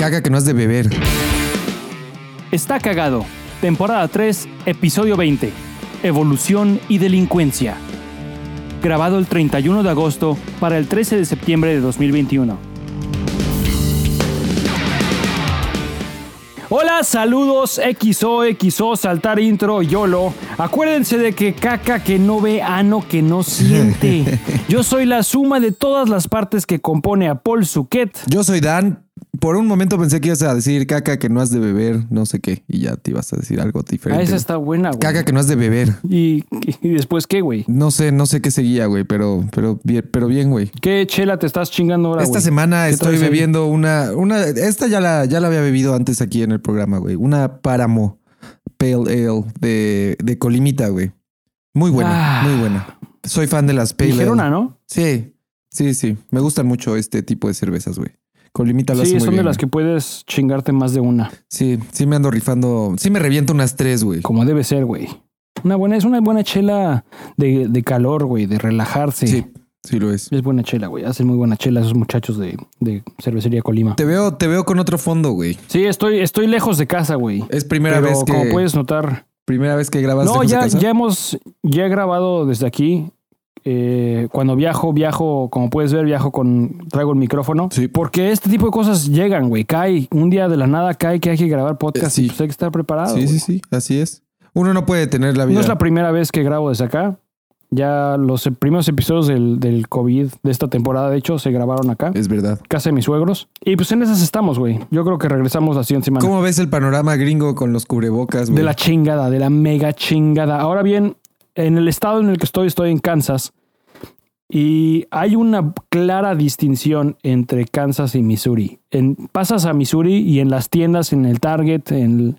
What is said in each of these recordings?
Caca que no has de beber. Está cagado. Temporada 3, episodio 20. Evolución y delincuencia. Grabado el 31 de agosto para el 13 de septiembre de 2021. Hola, saludos XO, XO, saltar intro, YOLO. Acuérdense de que caca que no ve, ano que no siente. Yo soy la suma de todas las partes que compone a Paul Suquet. Yo soy Dan, por un momento pensé que ibas a decir caca que no has de beber, no sé qué, y ya te ibas a decir algo diferente. Ah, esa está buena, güey. Caca que no has de beber. ¿Y, y después qué, güey? No sé, no sé qué seguía, güey, pero, pero, bien, pero bien, güey. ¿Qué chela te estás chingando ahora, Esta güey? semana ¿Qué estoy ahí? bebiendo una, una, esta ya la, ya la había bebido antes aquí en el programa, güey. Una Páramo Pale Ale de, de Colimita, güey. Muy buena, Ah. muy buena. Soy fan de las Pale Ligerona, Ale. ¿no? Sí, sí, sí. Me gustan mucho este tipo de cervezas, güey. Colimita lo hace Sí, muy son de las güey. que puedes chingarte más de una. Sí, sí me ando rifando. Sí me reviento unas tres, güey. Como debe ser, güey. Una buena, es una buena chela de, de calor, güey, de relajarse. Sí, sí lo es. Es buena chela, güey. Hacen muy buena chela esos muchachos de, de cervecería Colima. Te veo, te veo con otro fondo, güey. Sí, estoy, estoy lejos de casa, güey. Es primera Pero vez que como puedes notar. primera vez que grabas No, lejos de ya, casa? ya hemos, ya he grabado desde aquí. Eh, cuando viajo, viajo, como puedes ver, viajo con, traigo el micrófono. Sí. Porque este tipo de cosas llegan, güey. Cae, un día de la nada cae que hay que grabar podcast sí. y pues hay que estar preparado. Sí, güey. sí, sí, así es. Uno no puede tener la vida. No es la primera vez que grabo desde acá. Ya los primeros episodios del, del COVID de esta temporada, de hecho, se grabaron acá, Es verdad. casa de mis suegros. Y pues en esas estamos, güey. Yo creo que regresamos siguiente semana. ¿Cómo ves el panorama gringo con los cubrebocas, güey? De la chingada, de la mega chingada. Ahora bien, en el estado en el que estoy, estoy en Kansas. Y hay una clara distinción entre Kansas y Missouri. En, pasas a Missouri y en las tiendas, en el Target, en,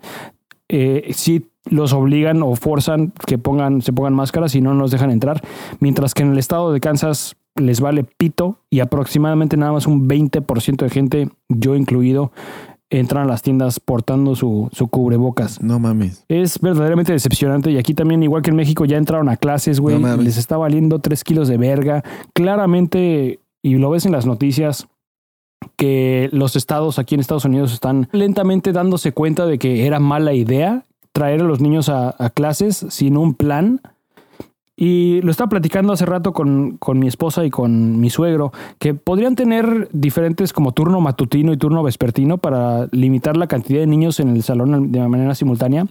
eh, sí los obligan o forzan que pongan, se pongan máscaras y no nos dejan entrar. Mientras que en el estado de Kansas les vale pito y aproximadamente nada más un 20% de gente, yo incluido, entran a las tiendas portando su, su cubrebocas. No mames. Es verdaderamente decepcionante y aquí también, igual que en México, ya entraron a clases, güey. No les está valiendo tres kilos de verga. Claramente, y lo ves en las noticias, que los estados aquí en Estados Unidos están lentamente dándose cuenta de que era mala idea traer a los niños a, a clases sin un plan. Y lo estaba platicando hace rato con, con mi esposa y con mi suegro, que podrían tener diferentes como turno matutino y turno vespertino para limitar la cantidad de niños en el salón de manera simultánea.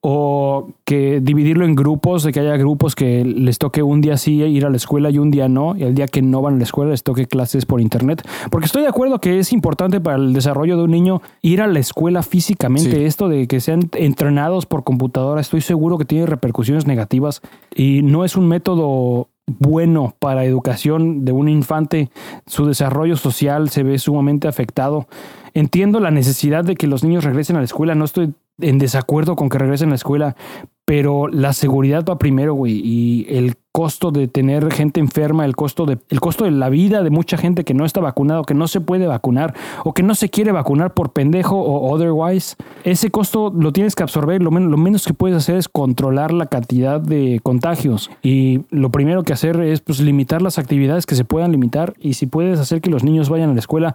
O que dividirlo en grupos, de que haya grupos que les toque un día sí ir a la escuela y un día no, y el día que no van a la escuela les toque clases por internet. Porque estoy de acuerdo que es importante para el desarrollo de un niño ir a la escuela físicamente. Sí. Esto de que sean entrenados por computadora, estoy seguro que tiene repercusiones negativas y no es un método bueno para educación de un infante, su desarrollo social se ve sumamente afectado. Entiendo la necesidad de que los niños regresen a la escuela, no estoy en desacuerdo con que regresen a la escuela, pero la seguridad va primero, güey, y el costo de tener gente enferma, el costo de el costo de la vida de mucha gente que no está vacunado, que no se puede vacunar o que no se quiere vacunar por pendejo o otherwise, ese costo lo tienes que absorber, lo, men- lo menos que puedes hacer es controlar la cantidad de contagios y lo primero que hacer es pues limitar las actividades que se puedan limitar y si puedes hacer que los niños vayan a la escuela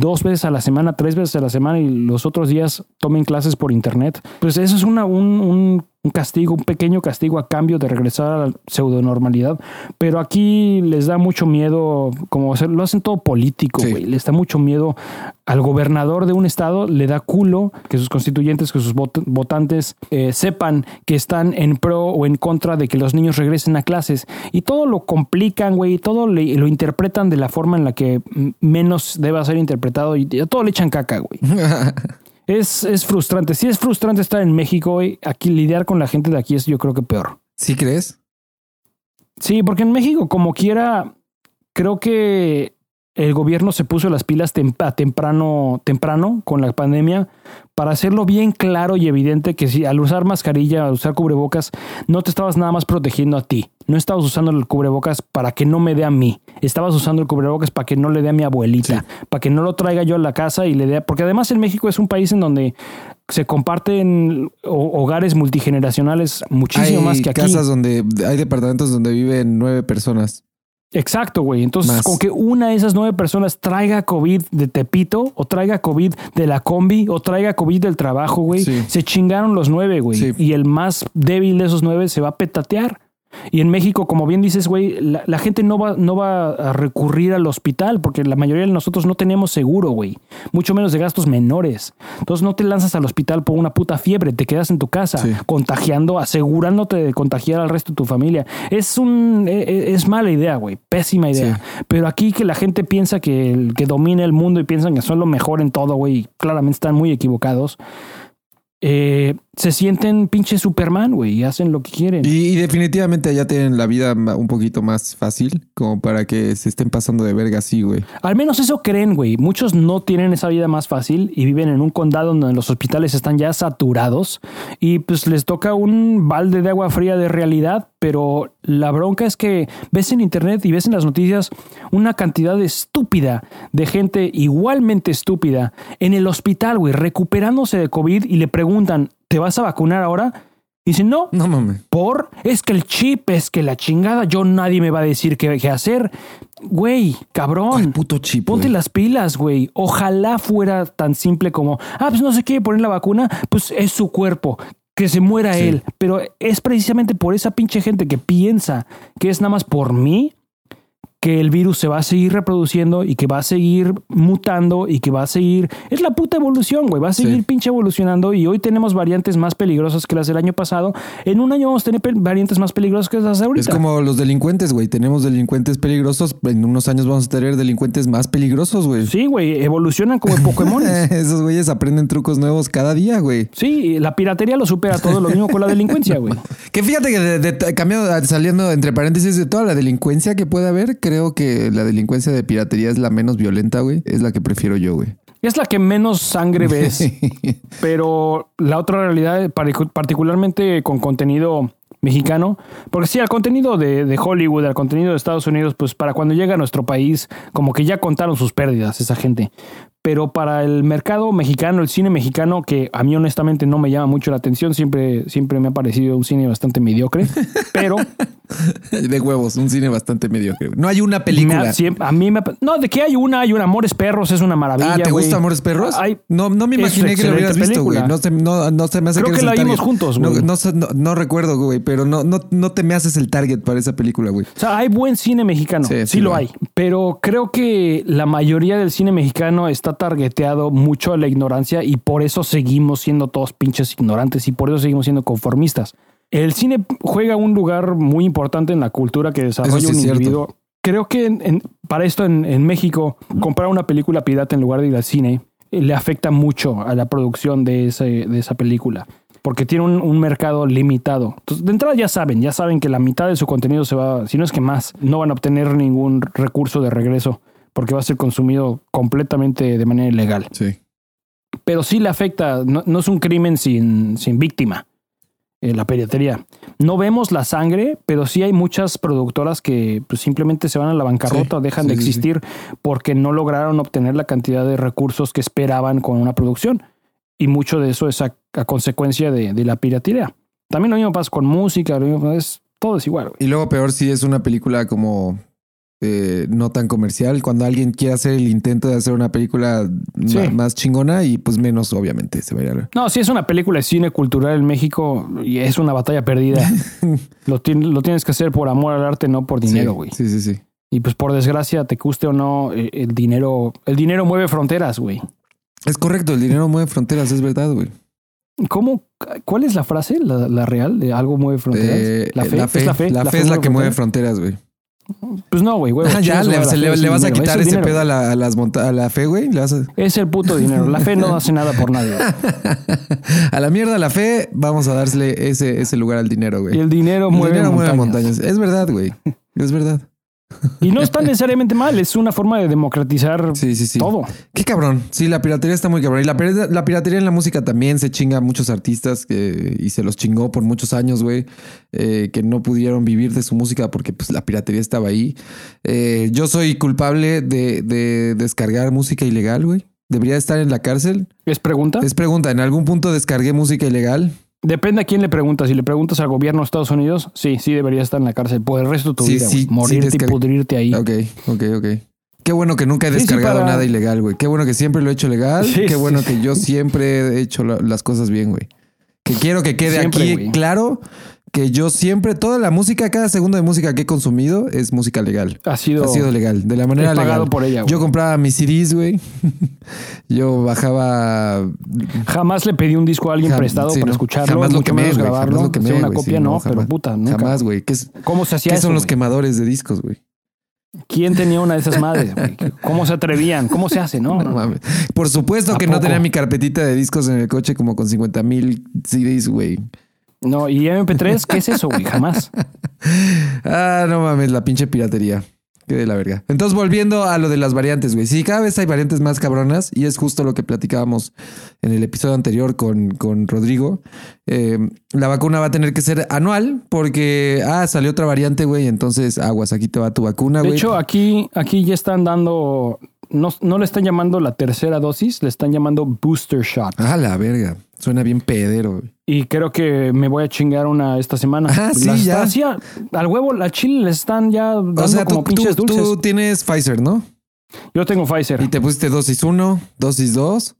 dos veces a la semana, tres veces a la semana y los otros días tomen clases por internet, pues eso es una, un, un- un castigo, un pequeño castigo a cambio de regresar a la pseudonormalidad. Pero aquí les da mucho miedo, como hacer- lo hacen todo político, Sí. güey. Les da mucho miedo al gobernador de un estado, le da culo que sus constituyentes, que sus vot- votantes eh, sepan que están en pro o en contra de que los niños regresen a clases. Y todo lo complican, güey, y todo le- lo interpretan de la forma en la que menos deba ser interpretado y a todo le echan caca, güey. Es, es frustrante. Sí es frustrante estar en México, güey. Aquí lidiar con la gente de aquí es yo creo que peor. ¿Sí crees? Sí, porque en México, como quiera, creo que el gobierno se puso las pilas temprano, temprano con la pandemia para hacerlo bien claro y evidente que si al usar mascarilla, al usar cubrebocas, no te estabas nada más protegiendo a ti. No estabas usando el cubrebocas para que no me dé a mí. Estabas usando el cubrebocas para que no le dé a mi abuelita, para que no lo traiga yo a la casa y le dé. Porque además en México es un país en donde se comparten ho- hogares multigeneracionales muchísimo hay más que aquí. casas donde hay departamentos donde viven nueve personas. Exacto, güey. Entonces, Más. con que una de esas nueve personas traiga COVID de Tepito, o traiga COVID de la combi, o traiga COVID del trabajo, güey, Sí. se chingaron los nueve, güey. Sí. Y el más débil de esos nueve se va a petatear. Y en México, como bien dices, güey, la, la gente no va, no va a recurrir al hospital porque la mayoría de nosotros no tenemos seguro, güey. Mucho menos de gastos menores. Entonces no te lanzas al hospital por una puta fiebre, te quedas en tu casa Sí. contagiando, asegurándote de contagiar al resto de tu familia. Es un e- e- es mala idea, güey, pésima idea. Pero aquí que la gente piensa que el que domina el mundo y piensan que son lo mejor en todo, güey, claramente están muy equivocados. eh, se sienten pinche Superman, güey, y hacen lo que quieren. Y, y definitivamente allá tienen la vida un poquito más fácil, como para que se estén pasando de verga así, güey. Al menos eso creen, güey. Muchos no tienen esa vida más fácil y viven en un condado donde los hospitales están ya saturados y pues les toca un balde de agua fría de realidad, pero la bronca es que ves en internet y ves en las noticias una cantidad estúpida de gente igualmente estúpida en el hospital, güey, recuperándose de COVID y le preguntan, ¿te vas a vacunar ahora? Y dicen, no, No mames. por, es que el chip, es que la chingada, yo nadie me va a decir qué, qué hacer. Güey, cabrón. ¿Cuál puto chip, Ponte güey? las pilas, güey. Ojalá fuera tan simple como, ah, pues no se quiere poner la vacuna, pues es su cuerpo. Que se muera Sí. él. Pero es precisamente por esa pinche gente que piensa que es nada más por mí que el virus se va a seguir reproduciendo y que va a seguir mutando y que va a seguir... Es la puta evolución, güey. Va a seguir Sí. pinche evolucionando y hoy tenemos variantes más peligrosas que las del año pasado. En un año vamos a tener variantes más peligrosas que las de ahorita. Es como los delincuentes, güey. Tenemos delincuentes peligrosos. En unos años vamos a tener delincuentes más peligrosos, güey. Sí, güey. Evolucionan como Pokémon. Esos güeyes aprenden trucos nuevos cada día, güey. Sí, la piratería lo supera todo, lo mismo con la delincuencia, güey. Que fíjate que de, de- cambiando, saliendo entre paréntesis de toda la delincuencia que puede haber, creo que la delincuencia de piratería es la menos violenta, güey. Es la que prefiero yo, güey. Es la que menos sangre ves, pero la otra realidad, particularmente con contenido mexicano, porque sí, al contenido de, de Hollywood, al contenido de Estados Unidos, pues para cuando llega a nuestro país, como que ya contaron sus pérdidas esa gente. Pero para el mercado mexicano, el cine mexicano, que a mí honestamente no me llama mucho la atención, siempre, siempre me ha parecido un cine bastante mediocre, pero de huevos, un cine bastante mediocre. No hay una película. siempre- a mí me... No, de que hay una, hay una, Amores Perros, es una maravilla. Ah, ¿te gusta Amores Perros? No, no me imaginé que lo hubieras visto, güey. No, se- no, no se me hace Creo que la vimos juntos, güey. no, no- no recuerdo, güey, pero no, no, no te me haces el target para esa película, güey. O sea, hay buen cine mexicano, Sí, sí, sí lo lo hay, pero creo que la mayoría del cine mexicano está targeteado mucho a la ignorancia y por eso seguimos siendo todos pinches ignorantes y por eso seguimos siendo conformistas. El cine juega un lugar muy importante en la cultura que desarrolla sí un cierto. individuo. Creo que en- en- para esto en, en México, comprar una película pirata en lugar de ir al cine eh, le afecta mucho a la producción de, ese, de esa película. Porque tiene un, un mercado limitado. Entonces, de entrada ya saben, ya saben que la mitad de su contenido se va, si no es que más, no van a obtener ningún recurso de regreso porque va a ser consumido completamente de manera ilegal. Sí. Pero sí le afecta, no, no es un crimen sin, sin víctima, eh, la piratería. No vemos la sangre, pero sí hay muchas productoras que pues, simplemente se van a la bancarrota, Sí, dejan sí, de sí. existir porque no lograron obtener la cantidad de recursos que esperaban con una producción. Y mucho de eso es a, a consecuencia de, de la piratería. También lo mismo pasa con música, lo mismo- es, todo es igual. güey. Y luego peor si es una película como eh, no tan comercial, cuando alguien quiere hacer el intento de hacer una película Sí. más chingona y pues menos obviamente se la- No, si es una película de cine cultural en México y es una batalla perdida. lo, lo tienes que hacer por amor al arte, no por dinero, güey. Sí, sí, sí. Y pues por desgracia, te guste o no, eh, el dinero, el dinero mueve fronteras, güey. Es correcto, el dinero mueve fronteras, es verdad, güey. ¿Cómo? ¿Cuál es la frase? ¿La, la real? ¿De algo mueve fronteras? Eh, ¿La fe? La fe, ¿Es la fe? La fe es la que mueve fronteras, güey. Pues no, güey, güey. Ya, le, se le- le vas a quitar ese pedo a la... a las monta- a la fe, güey. A... Es el puto dinero. La fe no hace nada por nadie. a la mierda la fe, vamos a dársele ese, ese lugar al dinero, güey. Y el dinero El mueve, dinero mueve montañas. Es verdad, güey. Es verdad. Y no está necesariamente mal. Es una forma de democratizar Sí, sí, sí. todo. Qué cabrón. Sí, la piratería está muy cabrón. Y la, pir- la piratería en la música también se chinga a muchos artistas que, y se los chingó por muchos años, güey, eh, que no pudieron vivir de su música porque pues la piratería estaba ahí. Eh, yo soy culpable de, de descargar música ilegal, güey. Debería estar en la cárcel. ¿Es pregunta? Es pregunta, ¿en algún punto descargué música ilegal? Depende a quién le preguntas. Si le preguntas al gobierno de Estados Unidos, sí, sí debería estar en la cárcel por el resto de tu Sí, vida. sí. Morirte sí, y pudrirte ahí. Ok, ok, ok. Qué bueno que nunca he descargado para- nada ilegal, güey. Qué bueno que siempre lo he hecho legal. Sí, Qué bueno que yo siempre he hecho la- las cosas bien, güey. Que quiero que quede Siempre, aquí claro que yo siempre, toda la música, cada segundo de música que he consumido es música legal. Ha sido, Ha sido legal, de la he manera pagado legal. por ella. güey. Yo compraba mis CDs, güey. yo bajaba. Jamás le pedí un disco a alguien Jam- prestado sí, para no. escucharlo, Jamás lo quemé, menos güey, grabarlo. jamás lo quemé, una güey, copia sí, no, jamás. pero puta, nunca. Jamás, güey. ¿Qué, es- ¿Cómo se hacía qué eso? son los quemadores de discos, güey? ¿Quién tenía una de esas madres? güey? ¿Cómo se atrevían? ¿Cómo se hace? No, No no. mames. Por supuesto ¿A que no tenía mi carpetita de discos en el coche como con 50 mil CDs, güey. No, y MP3, ¿qué es eso, güey? Jamás. Ah, no mames, la pinche piratería. Qué de la verga. Entonces, volviendo a lo de las variantes, güey. Sí, cada vez hay variantes más cabronas y es justo lo que platicábamos en el episodio anterior con, con Rodrigo. Eh, la vacuna va a tener que ser anual porque, ah, salió otra variante, güey. Entonces, aguas, aquí te va tu vacuna, De güey. hecho, aquí, aquí ya están dando, no, no le están llamando la tercera dosis, le están llamando booster shot. Ah, la verga. Suena bien pedero, güey. Y creo que me voy a chingar una esta semana. Ah, sí, Las ya. así al huevo, al chile les están ya dando O sea, como tú, pinches tú- dulces. tú tienes Pfizer, ¿no? Yo tengo Pfizer. Y te pusiste dosis 1, dosis 2.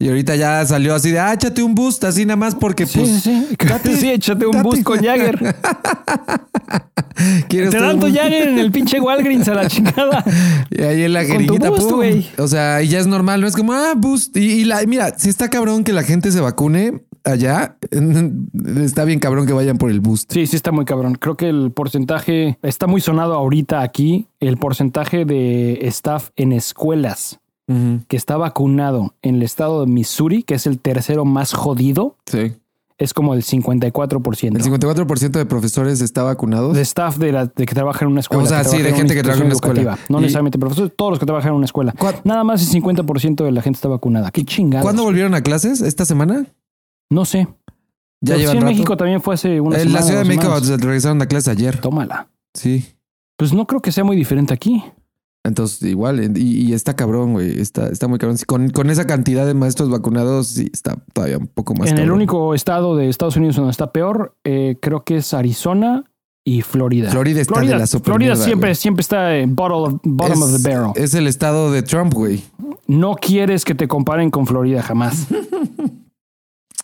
Y ahorita ya salió así de, ah, échate un boost, así nada más porque Sí, pues... sí, sí. date, sí, échate un date. boost con Jagger. ¿quieres Te dan tu? Jagger en el pinche Walgreens a la chingada. Y ahí en la boost, pum. O sea, y ya es normal, no es como, ah, boost. Y, y la, mira, si está cabrón que la gente se vacune allá, está bien cabrón que vayan por el boost. Sí, sí está muy cabrón. Creo que el porcentaje está muy sonado ahorita aquí. El porcentaje de staff en escuelas que está vacunado en el estado de Missouri, que es el tercero más jodido, Sí. es como el 54%. El 54% de profesores está vacunado. de staff de, la, de que trabaja en una escuela. O sea, sí, de en gente que trabaja en una escuela. educativa. No Y- necesariamente profesores, todos los que trabajan en una escuela. ¿Cuá- Nada más el 50% de la gente está vacunada. Qué chingada. ¿Cuándo volvieron a clases? ¿Esta semana? No sé. Ya en rato. México también fue hace una En la Ciudad de México semanas. regresaron a clases ayer. Tómala. Sí. Pues no creo que sea muy diferente aquí. Entonces, igual, y, y está cabrón, güey. Está, está muy cabrón. Con, con esa cantidad de maestros vacunados, sí, está todavía un poco más en el único estado de Estados Unidos donde está peor, eh, creo que es Arizona y Florida. Florida está de la super Florida mierda, siempre, güey. siempre está en bottom, of, bottom of the barrel. es el estado de Trump, güey. No quieres que te comparen con Florida jamás.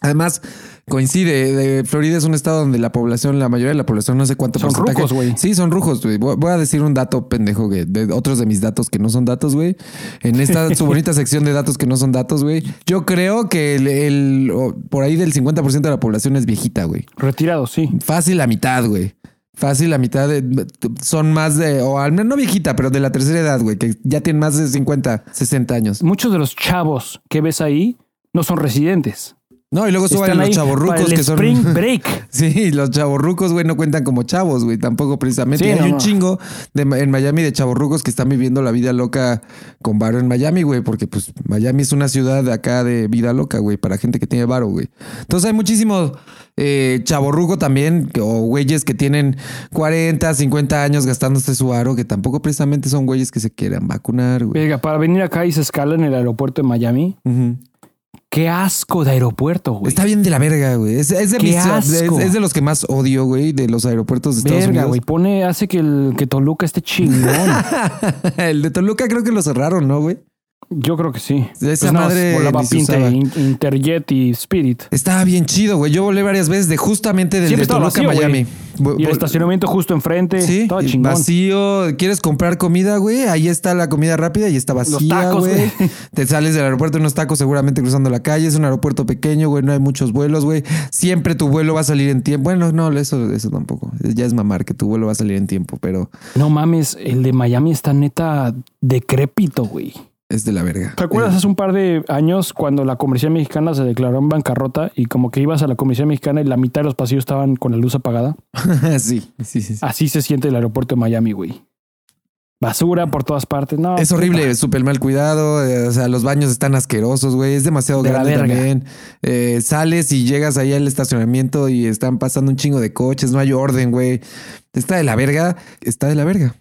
Además, coincide. de- Florida es un estado donde la población, la mayoría de la población, no sé cuánto Son porcentaje- rucos, güey. Sí, son rujos, güey. Voy a decir un dato pendejo, güey. De otros de mis datos que no son datos, güey. En esta su bonita sección de datos que no son datos, güey. Yo creo que el, por ahí del 50% de la población es viejita, güey. Retirado, sí. Fácil la mitad, güey. Fácil la mitad de, son más de, o al menos no viejita, pero de la tercera edad, güey, que ya tienen más de 50, 60 años. Muchos de los chavos que ves ahí no son residentes. No, y luego suban los chavorrucos que son. Spring Break. Sí, los chavorrucos, güey, no cuentan como chavos, güey, tampoco precisamente. Sí, hay no, un no. chingo de, en Miami de chavorrucos que están viviendo la vida loca con varo en Miami, güey, porque pues Miami es una ciudad de acá de vida loca, güey, para gente que tiene varo, güey. Entonces hay muchísimo eh, chavorruco también, o güeyes que tienen 40, 50 años gastándose su varo, que tampoco precisamente son güeyes que se quieran vacunar, güey. Venga, para venir acá y se escala en el aeropuerto de Miami. Ujú. Qué asco de aeropuerto, güey. Está bien de la verga, güey. Es, es de Qué mis- es- asco. es de los que más odio, güey, de los aeropuertos de Estados Verga, Unidos. güey. Pone, hace que, el, que Toluca esté chingón. el de Toluca creo que lo cerraron, ¿no, güey? Yo creo que sí. Pues Esa más madre volaba Pinte, Interjet y Spirit. Estaba bien chido, güey. Yo volé varias veces de justamente del Siempre de Toluca vacío, Miami. Y el estacionamiento justo enfrente. Sí, vacío. ¿Quieres comprar comida, güey? Ahí está la comida rápida y está vacía, güey. Te sales del aeropuerto unos tacos seguramente cruzando la calle. Es un aeropuerto pequeño, güey. No hay muchos vuelos, güey. Siempre tu vuelo va a salir en tiempo. Bueno, no, eso, eso tampoco. Ya es mamar que tu vuelo va a salir en tiempo, pero No mames, el de Miami está neta decrépito, güey. Es de la verga. ¿Te acuerdas hace un par de años cuando la Comercial Mexicana se declaró en bancarrota y como que ibas a la Comercial Mexicana y la mitad de los pasillos estaban con la luz apagada? sí, sí, sí. sí. Así se siente el aeropuerto de Miami, güey. Basura por todas partes. No, Es horrible, súper mal cuidado. eh, o sea, los baños están asquerosos, güey. Es demasiado De grande también. Eh, sales y llegas ahí al estacionamiento y están pasando un chingo de coches. No hay orden, güey. Está de la verga. Está de la verga.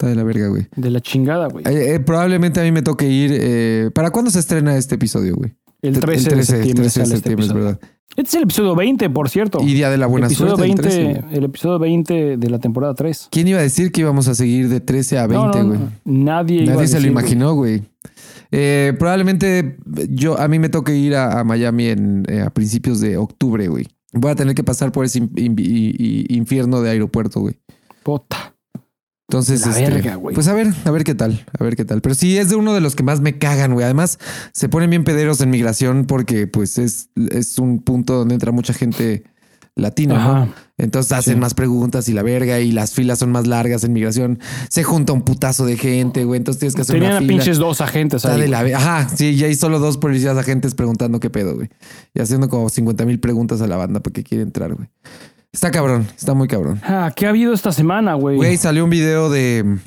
Está de la verga, güey. De la chingada, güey. Eh, eh, probablemente a mí me toque ir. eh, ¿Para cuándo se estrena este episodio, güey? El 13, de septiembre. 13 de este septiembre, es episodio. verdad. Este es el episodio 20, por cierto. Y Día de la Buena episodio Suerte. el 20, 13. el episodio 20 de la temporada 3. ¿Quién iba a decir que íbamos a seguir de 13 a 20, No, no, güey? no. Nadie, iba a Nadie se lo decir, güey. imaginó, güey. Eh, probablemente yo a mí me toque ir a, a Miami en, eh, a principios de octubre, güey. Voy a tener que pasar por ese in- in- i- i- infierno de aeropuerto, güey. Puta. Entonces, La este, verga, pues a ver, a ver qué tal, a ver qué tal. Pero sí es de uno de los que más me cagan, güey. Además, se ponen bien pederos en migración porque, pues, es, es un punto donde entra mucha gente latina, ¿no? Entonces hacen Sí. más preguntas y la verga y las filas son más largas en migración. Se junta un putazo de gente, güey. Entonces tienes que hacer Tenían una a fila. pinches dos agentes ahí. de la ve- Ajá, sí, ya hay solo dos policías agentes preguntando qué pedo, güey. Y haciendo como 50 mil preguntas a la banda porque quiere entrar, güey. Está cabrón, está muy cabrón. Ah, ¿Qué ha habido esta semana, güey? Güey, salió un video de,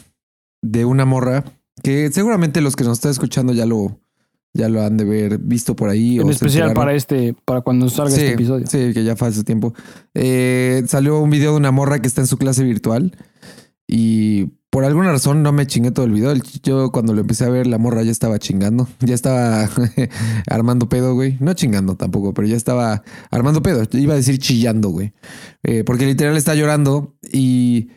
de una morra que seguramente los que nos están escuchando ya lo, ya lo han de ver visto por ahí. En o especial para este, para cuando salga sí, este episodio. Sí, que ya fue hace tiempo. Eh, salió un video de una morra que está en su clase virtual y por alguna razón no me chingué todo el video. Yo cuando lo empecé a ver, la morra ya estaba chingando. Ya estaba armando pedo, güey. No chingando tampoco, pero ya estaba armando pedo. Iba a decir chillando, güey. Eh, porque literal está llorando y,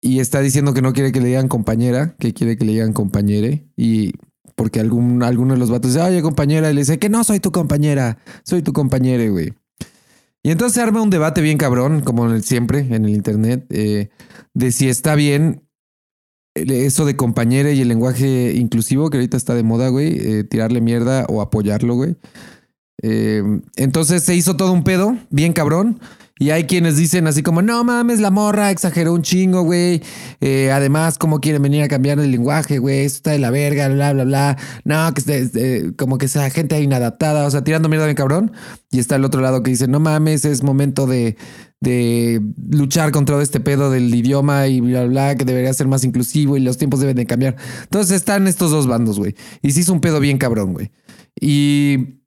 y está diciendo que no quiere que le digan compañera, que quiere que le digan compañere. Y porque algún, alguno de los vatos dice, oye, compañera, y le dice que no soy tu compañera, soy tu compañere, güey. Y entonces se arma un debate bien cabrón, como siempre en el internet, eh, de si está bien eso de compañere y el lenguaje inclusivo, que ahorita está de moda, güey, eh, tirarle mierda o apoyarlo, güey. Eh, entonces se hizo todo un pedo, bien cabrón. Y hay quienes dicen así como, no mames, la morra exageró un chingo, güey. Eh, además, ¿cómo quieren venir a cambiar el lenguaje, güey? Esto está de la verga, bla, bla, bla. No, que eh, como que esa gente inadaptada, o sea, tirando mierda bien cabrón. Y está el otro lado que dice, no mames, es momento de, de luchar contra este pedo del idioma y bla, bla, que debería ser más inclusivo y los tiempos deben de cambiar. Entonces están estos dos bandos, güey. Y se hizo un pedo bien cabrón, güey. Y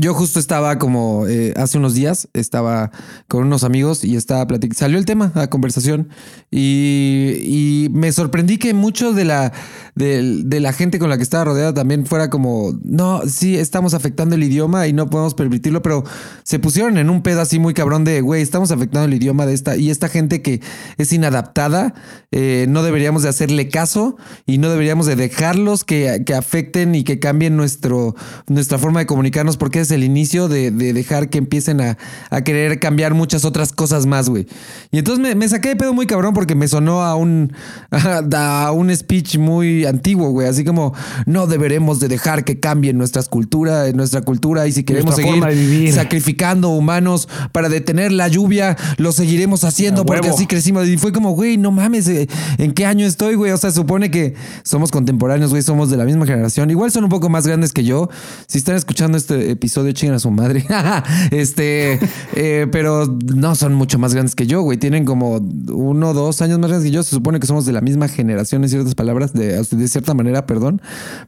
yo justo estaba como eh, hace unos días, estaba con unos amigos y estaba platicando. Salió el tema a conversación y, me sorprendí que mucho de la, de, de la gente con la que estaba rodeada también fuera como, no, sí, estamos afectando el idioma y no podemos permitirlo, pero se pusieron en un pedo así muy cabrón de, güey, estamos afectando el idioma de esta y esta gente que es inadaptada, eh, no deberíamos de hacerle caso y no deberíamos de dejarlos que, que afecten y que cambien nuestro, nuestra forma de comunicarnos porque es el inicio de, de dejar que empiecen a, a querer cambiar muchas otras cosas más, güey. Y entonces me, me saqué de pedo muy cabrón porque me sonó a un, a un speech muy antiguo, güey. Así como, no deberemos de dejar que cambien nuestras culturas, nuestra cultura y si queremos Nuestra seguir sacrificando humanos para detener la lluvia, lo seguiremos haciendo porque así crecimos. Y fue como, güey, no mames, eh, ¿en qué año estoy, güey? O sea, supone que somos contemporáneos, güey, somos de la misma generación. Igual son un poco más grandes que yo. Si están escuchando este episodio, chingan a su madre. este, eh, pero no son mucho más grandes que yo, güey. Tienen como uno o dos años más grandes que yo. Se supone que somos de la misma generación en ciertas palabras, de, de cierta manera, perdón.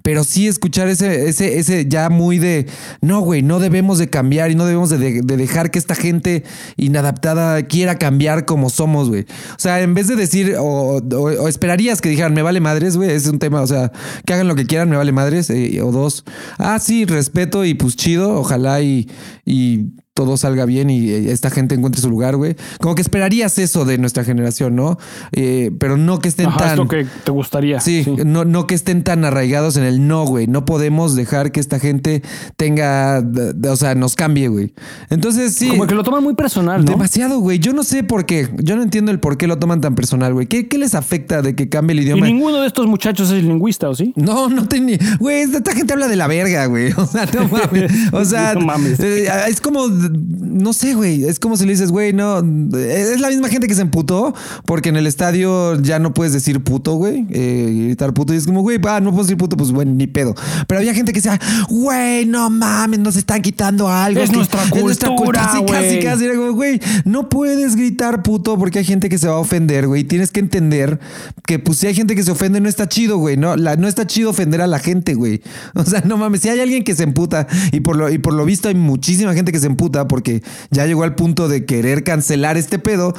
Pero sí escuchar ese, ese, ese ya muy de, no, güey, no debemos de cambiar y no debemos de, de- de dejar que esta gente inadaptada quiera cambiar como somos, güey. O sea, en vez de decir, o esperarías que dijeran, me vale madres, güey, es un tema, o sea, que hagan lo que quieran, me vale madres, eh, o dos, ah, sí, respeto y pues chido, ojalá y, y todo salga bien y eh, esta gente encuentre su lugar, güey. Como que esperarías eso de nuestra generación, ¿no? Eh, pero no que estén Ajá, tan... es lo que te gustaría. Sí, No, no que estén tan arraigados en el no, güey. No podemos dejar que esta gente tenga, o sea, nos cambie, güey. Entonces, sí. Como que lo toman muy personal, ¿no? Demasiado, güey. Yo no sé por qué. Yo no entiendo el por qué lo toman tan personal, güey. ¿Qué, qué les afecta de que cambie el Y idioma? ninguno de estos muchachos es lingüista, ¿o sí? No, no tenía. Güey, esta gente habla de la verga, güey. O sea, no mames. O sea, No mames. eh, es como, no sé, güey. Es como si le dices, güey, no. Es la misma gente que se emputó porque en el estadio ya no puedes decir puto, güey. eh, gritar puto. Y es como, güey, va, no puedo decir puto, pues bueno, ni pedo. Pero había gente que decía, güey, no mames, nos están quitando algo. Es que- nuestra cultura, cultura, Sí, casi, güey. casi. Era como, güey, no puedes gritar puto porque hay gente que se va a ofender, güey. Tienes que entender que, pues, si hay gente que se ofende, no está chido, güey. No, la, no está chido ofender a la gente, güey. O sea, no mames, si hay alguien que se emputa y por lo, y por lo visto hay muchísima gente que se emputa puta porque ya llegó al punto de querer cancelar este pedo.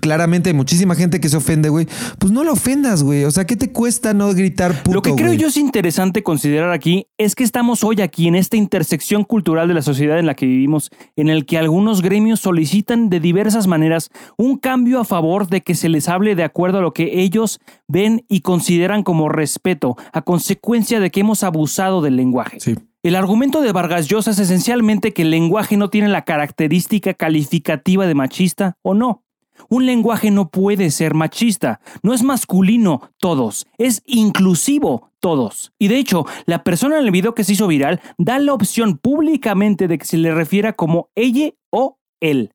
Claramente hay muchísima gente que se ofende, güey. Pues no la ofendas, güey. O sea, ¿qué te cuesta no gritar puto? Lo que creo güey? yo es interesante considerar aquí es que estamos hoy aquí en esta intersección cultural de la sociedad en la que vivimos, en el que algunos gremios solicitan de diversas maneras un cambio a favor de que se les hable de acuerdo a lo que ellos ven y consideran como respeto, a consecuencia de que hemos abusado del lenguaje. Sí. El argumento de Vargas Llosa es esencialmente que el lenguaje no tiene la característica calificativa de machista o no. Un lenguaje no puede ser machista, no es masculino todos, es inclusivo todos. Y de hecho, la persona en el video que se hizo viral da la opción públicamente de que se le refiera como ella o él.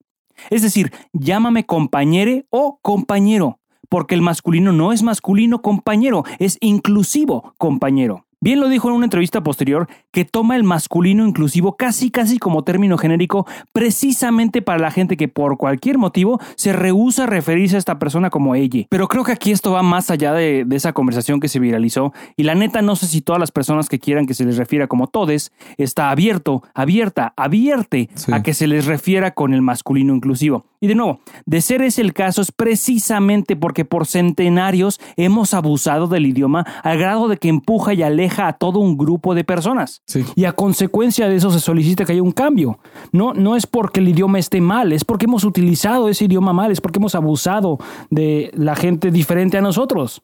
Es decir, llámame compañere o compañero, porque el masculino no es masculino compañero, es inclusivo compañero. Bien lo dijo en una entrevista posterior que toma el masculino inclusivo casi casi como término genérico precisamente para la gente que por cualquier motivo se rehúsa a referirse a esta persona como ella. Pero creo que aquí esto va más allá de, de esa conversación que se viralizó y la neta no sé si todas las personas que quieran que se les refiera como todes está abierto, abierta, abierte Sí. a que se les refiera con el masculino inclusivo. Y de nuevo, de ser ese el caso es precisamente porque por centenarios hemos abusado del idioma al grado de que empuja y aleja a todo un grupo de personas. Sí. Y a consecuencia de eso se solicita que haya un cambio. No, no es porque el idioma esté mal, es porque hemos utilizado ese idioma mal, es porque hemos abusado de la gente diferente a nosotros.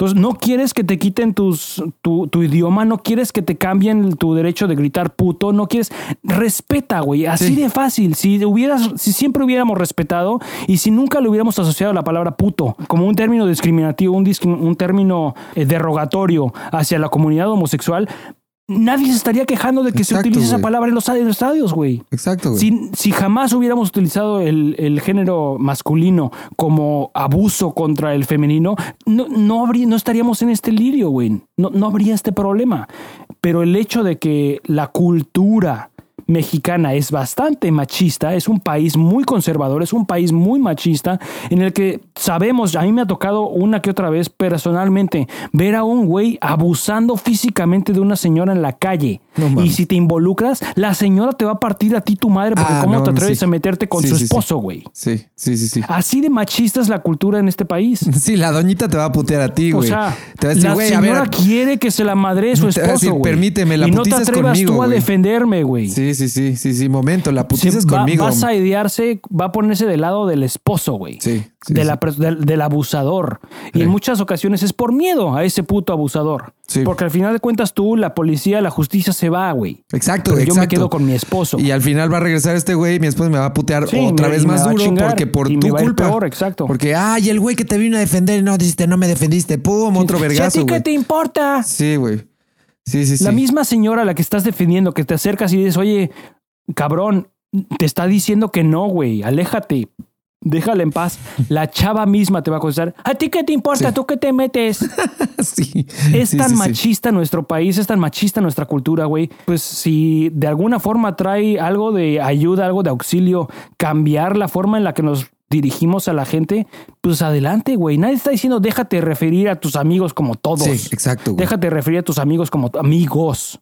Entonces, no quieres que te quiten tus, tu, tu idioma, no quieres que te cambien tu derecho de gritar puto, no quieres. Respeta, güey. Así Sí. de fácil. Si, hubieras, si siempre hubiéramos respetado y si nunca le hubiéramos asociado la palabra puto como un término discriminativo, un, discrim- un término eh, derogatorio hacia la comunidad homosexual, nadie se estaría quejando de que se utilice esa palabra en los en los estadios, güey. Exacto, güey. Si, si jamás hubiéramos utilizado el, el género masculino como abuso contra el femenino, no, no, habría, no estaríamos en este lirio, güey. No, no habría este problema. Pero el hecho de que la cultura mexicana es bastante machista, es un país muy conservador, es un país muy machista, en el que sabemos, a mí me ha tocado una que otra vez personalmente ver a un güey abusando físicamente de una señora en la calle. No y si te involucras, la señora te va a partir a ti tu madre porque Ah, cómo no, te atreves sí. a meterte con Sí, su esposo, güey. Sí, sí, sí, sí. Así de machista es la cultura en este país. Sí, la doñita te va a putear a ti, O güey. sea, te va a decir, la güey, a señora ver. quiere que se la madre su esposo, güey. "Permíteme, la y no te atrevas conmigo, tú a güey". defenderme, güey. Sí, sí, sí, sí, sí, momento, la Se putiza es va- conmigo. Vas a idearse, va a ponerse del lado del esposo, güey. Sí, sí, de sí. la pers- del, del abusador. Y Sí. en muchas ocasiones es por miedo a ese puto abusador. Sí. Porque al final de cuentas tú, la policía, la justicia se va, güey. Exacto, Pero yo me quedo con mi esposo. Y al final va a regresar este güey y mi esposa me va a putear Sí, otra me- vez más duro chingar, porque por y tu me va culpa. peor, exacto. Porque, ay, el güey que te vino a defender, no, dijiste, no me defendiste. Pum, otro ¿Si a vergazo, ti qué te importa? Sí, güey. Sí, sí, sí. La misma señora a la que estás defendiendo, que te acercas y dices, oye, cabrón, te está diciendo que no, güey, aléjate, déjala en paz. La chava misma te va a contestar, ¿a ti qué te importa? Sí. ¿Tú qué te metes? sí. Es Sí, tan machista nuestro país, es tan machista nuestra cultura, güey. Pues si de alguna forma trae algo de ayuda, algo de auxilio, cambiar la forma en la que nos dirigimos a la gente, pues adelante, güey. Nadie está diciendo déjate referir a tus amigos como todos. Sí, exacto, güey. Déjate referir a tus amigos como amigos.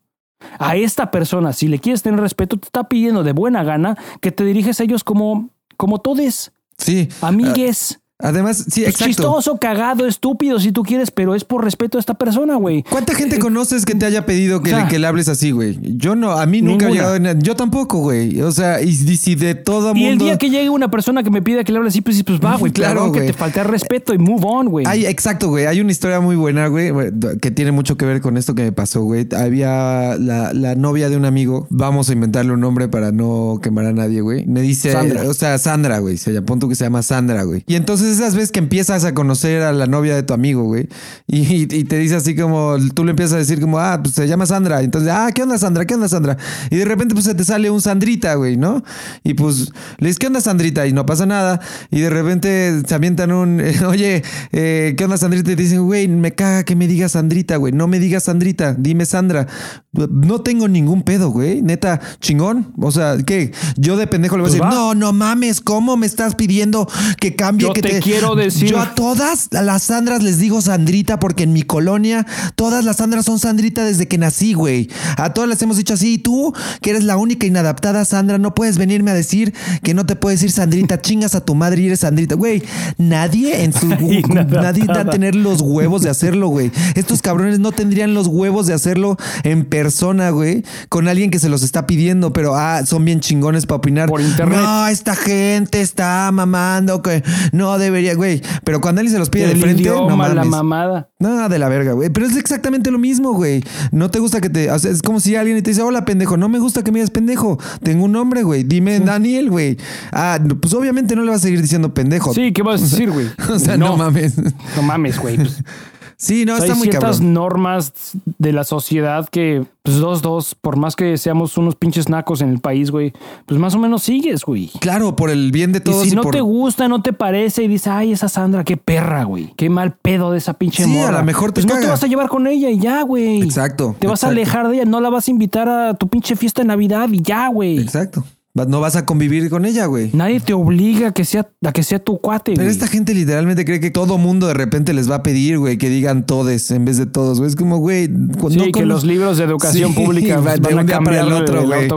A esta persona, si le quieres tener respeto, te está pidiendo de buena gana que te diriges a ellos como, como todes, Sí. amigues. Además, sí, Pues exacto. chistoso, cagado, estúpido, si tú quieres, pero es por respeto a esta persona, güey. ¿Cuánta gente conoces que te haya pedido que, o sea, que le hables así, güey? Yo no, a mí nunca ha llegado. en- Yo tampoco, güey. O sea, y, y si de todo Y mundo. el día que llegue una persona que me pida que le hable así, pues, pues va, güey. Claro, Claro, que te falta respeto y move on, güey. Hay, exacto, güey. Hay una historia muy buena, güey, que tiene mucho que ver con esto que me pasó, güey. Había la, la novia de un amigo. Vamos a inventarle un nombre para no quemar a nadie, güey. Me dice, Sandra. o sea, Sandra, güey. Se tú que se llama Sandra, güey. Y entonces esas veces que empiezas a conocer a la novia de tu amigo, güey, y, y te dice así como, tú le empiezas a decir como, ah, pues se llama Sandra. Entonces, ah, ¿qué onda, Sandra? ¿Qué onda, Sandra? Y de repente, pues se te sale un Sandrita, güey, ¿no? Y pues le dices, ¿qué onda, Sandrita? Y no pasa nada. Y de repente se avientan un, oye, eh, ¿qué onda, Sandrita? Y te dicen, güey, me caga que me digas Sandrita, güey. No me digas Sandrita, dime Sandra. No tengo ningún pedo, güey. Neta, chingón. O sea, ¿qué? Yo de pendejo le voy a Pues decir, no, no mames, ¿cómo me estás pidiendo que cambie? Yo que te quiero decir- Yo a todas las Sandras les digo Sandrita porque en mi colonia todas las Sandras son Sandrita desde que nací, güey. A todas les hemos dicho así. Y tú, que eres la única inadaptada Sandra, no puedes venirme a decir que no te puedes decir Sandrita. Chingas a tu madre y eres Sandrita. Güey, nadie en su... Nadie va a tener los huevos de hacerlo, güey. Estos cabrones no tendrían los huevos de hacerlo en persona, güey. Con alguien que se los está pidiendo, pero ah, son bien chingones para opinar. Por internet. No, esta gente está mamando que no debería, güey. Pero cuando alguien se los pide de el frente, idioma, no mames. la mamada. No, de la verga, güey. Pero es exactamente lo mismo, güey. No te gusta que te. o sea, es como si alguien te dice, hola, pendejo. No me gusta que me digas pendejo. Tengo un nombre, güey. Dime Daniel, güey. Ah, no, pues obviamente no le vas a seguir diciendo pendejo. Sí, ¿qué vas a decir, güey? O sea, no, mames. No mames, güey. Pues, Sí, no, o sea, está hay muy ciertas cabrón. normas de la sociedad que, pues, dos, dos, por más que seamos unos pinches nacos en el país, güey, pues más o menos sigues, güey. Claro, por el bien de Y todos. si y no por- te gusta, no te parece y dices, ay, esa Sandra, qué perra, güey. Qué mal pedo de esa pinche Sí, a morra. lo mejor te Pues no te caga. vas a llevar con ella y ya, güey. Exacto, Te vas a alejar de ella, no la vas a invitar a tu pinche fiesta de Navidad y ya, güey. Exacto. No vas a convivir con ella, güey. Nadie te obliga a que sea, a que sea tu cuate, Pero güey. esta gente literalmente cree que todo mundo de repente les va a pedir, güey, que digan todes en vez de todos, güey. Es como, güey, cu- Sí, no que los libros de educación Sí, pública va- van de a un para cambiar el otro, güey.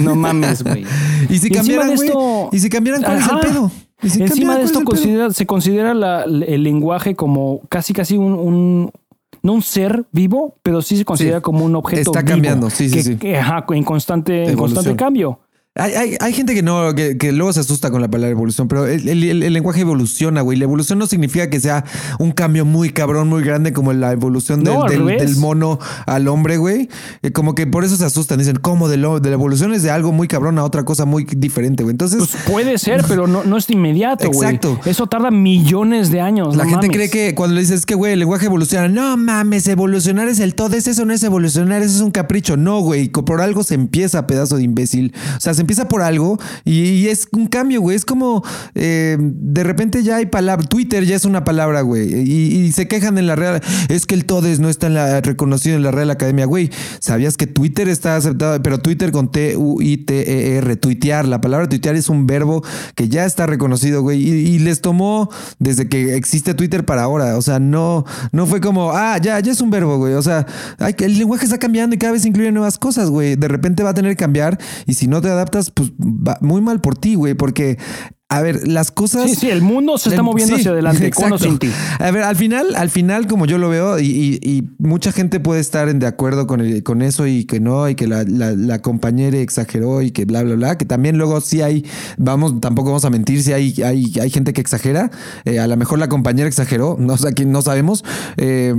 No mames, güey. Y si cambiaran, güey, esto- y si cambiaran, ¿cuál es el pedo? Y si Encima de esto se considera la- el lenguaje como casi casi un, un- no un ser vivo, pero sí se considera Sí. como un objeto Está vivo, cambiando, sí, sí, que- sí. que, ajá, en constante, en Evolución. constante cambio. Hay, hay, hay gente que no, que, que luego se asusta con la palabra evolución, pero el, el- el- el lenguaje evoluciona, güey. La evolución no significa que sea un cambio muy cabrón, muy grande, como la evolución del, No, al del- revés. del mono al hombre, güey. Eh, como que por eso se asustan. Dicen, ¿cómo? De, lo- de la evolución es de algo muy cabrón a otra cosa muy diferente, güey. Entonces, Pues puede ser, pero no, no es inmediato, güey. Exacto. Eso tarda millones de años. La no gente mames. cree que cuando le dices que, güey, el lenguaje evoluciona, no mames, evolucionar es el todo, es eso no es evolucionar, eso es un capricho. No, güey, por algo se empieza, pedazo de imbécil. O sea, se empieza por algo y, es un cambio, güey. Es como eh, de repente ya hay palabra, Twitter ya es una palabra, güey, y, y se quejan en la Real, es que el todes no está en la, reconocido en la Real Academia, güey. ¿Sabías que Twitter está aceptado? Pero Twitter con T-U-I-T-E-R, tuitear. La palabra tuitear es un verbo que ya está reconocido, güey, y, les tomó desde que existe Twitter para ahora. O sea, no, no fue como, ah, ya, ya es un verbo, güey. O sea, el lenguaje está cambiando y cada vez incluye nuevas cosas, güey. De repente va a tener que cambiar y si no te adaptas, pues va muy mal por ti, güey, porque a ver, las cosas. Sí, sí, el mundo se está moviendo sí, hacia adelante, con o exacto. sin ti. A ver, al final, al final, como yo lo veo, y, y- y mucha gente puede estar en de acuerdo con, el- con eso y que no, y que la, la, la compañera exageró y que bla, bla, bla, que también luego sí hay, vamos, tampoco vamos a mentir, si hay, hay, hay gente que exagera, eh, a lo mejor la compañera exageró, no sé, aquí no sabemos, eh,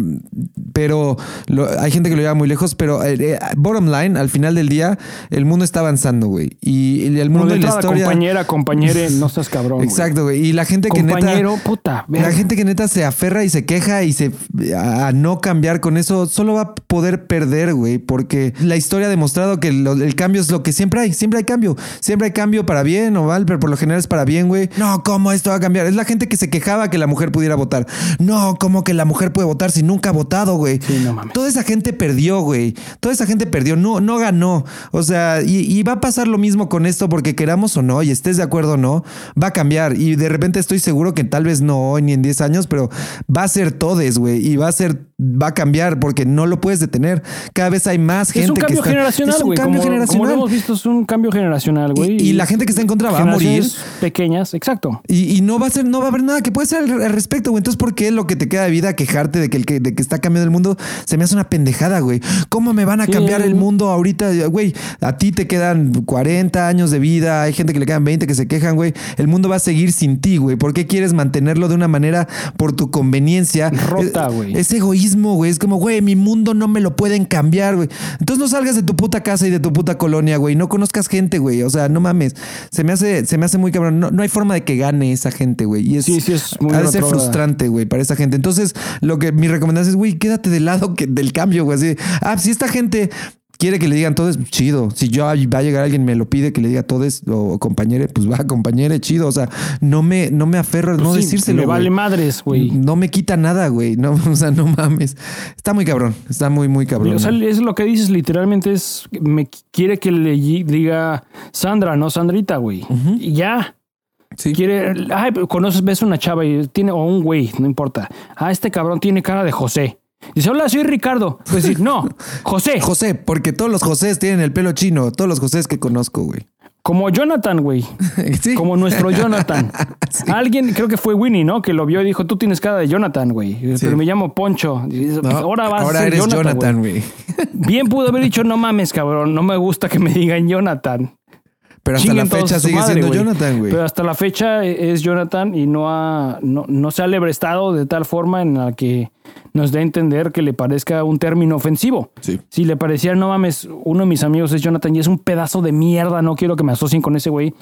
pero lo- hay gente que lo lleva muy lejos, pero eh, eh, bottom line, al final del día, el mundo está avanzando, güey, y, y el mundo de y la historia... compañera, compañere, no seas cabrón. Exacto, güey. Y la gente que neta. Puta. La gente que neta se aferra y se queja y se a, a no cambiar con eso solo va a poder perder, güey, porque la historia ha demostrado que lo- el cambio es lo que siempre hay, siempre hay cambio, siempre hay cambio para bien o mal, pero por lo general es para bien, güey. No, ¿cómo esto va a cambiar? Es la gente que se quejaba que la mujer pudiera votar. No, ¿cómo que la mujer puede votar si nunca ha votado, güey? Sí, no mames. Toda esa gente perdió, güey. Toda esa gente perdió, no, no ganó. O sea, y, y va a pasar lo mismo con esto porque queramos o no, y estés de acuerdo o no, va a cambiar. Y de repente estoy seguro que tal vez no hoy ni en 10 años, pero va a ser todes, güey. Y va a ser, va a cambiar porque no lo puedes detener. Cada vez hay más gente Es un que cambio está- generacional, Es un cambio como, generacional. como lo hemos visto, es un cambio generacional, güey. Y- y la gente que está en contra va a morir. Pequeñas, exacto. Y, y no va a ser, no va a haber nada que pueda ser al, respecto, güey. Entonces, ¿por qué lo que te queda de vida quejarte de que el que, de que está cambiando el mundo? Se me hace una pendejada, güey. ¿Cómo me van a Sí. cambiar el mundo ahorita? Güey, a ti te quedan 40 años de vida, hay gente que le quedan 20 que se quejan, güey. El mundo va a seguir sin ti, güey. ¿Por qué quieres mantenerlo de una manera por tu conveniencia? Rota, Es- güey. Es, egoísmo, güey. Es como, güey, mi mundo no me lo pueden cambiar, güey. Entonces no salgas de tu puta casa y de tu puta colonia, güey. No conozcas gente, güey. O sea, no mames. Se me hace, se me hace muy cabrón. No, no hay forma de que gane esa gente, güey. Y es, Sí, sí, es muy ha de ser retrógrada. frustrante, güey, para esa gente. Entonces, lo que mi recomendación es, güey, quédate del lado que, del cambio, güey. Así, ah, si esta gente quiere que le digan todos, chido. Si yo va a llegar alguien me lo pide que le diga todes o compañere, pues va, compañere, chido. O sea, no me, no me aferro a no Pues sí, decírselo. Me vale madres, güey. No me quita nada, güey. No, o sea, no mames. Está muy cabrón. Está muy, muy cabrón. O sea, es lo que dices literalmente es me quiere que le diga Sandra, no Sandrita, güey. Y ya. Sí. Quiere, ay, conoces, ves una chava y tiene, o un güey, no importa. Ah, este cabrón tiene cara de José. Dice, hola, soy Ricardo. Pues decir, no, José. José, porque todos los Josés tienen el pelo chino, todos los Josés que conozco, güey. Como Jonathan, güey. Sí. Como nuestro Jonathan. Alguien, creo que fue Winnie, ¿no? Que lo vio y dijo, tú tienes cara de Jonathan, güey. Pero me llamo Poncho. Dice, No, ahora vas a ahora ser eres Jonathan, güey. Bien pudo haber dicho, no mames, cabrón. No me gusta que me digan Jonathan. Pero hasta la fecha sigue madre, siendo. Jonathan, güey. Pero hasta la fecha es Jonathan y no, ha, no, no se ha lebrestado de tal forma en la que nos dé a entender que le parezca un término ofensivo. Sí. Si le pareciera, no mames, uno de mis amigos es Jonathan y es un pedazo de mierda, no quiero que me asocien con ese güey,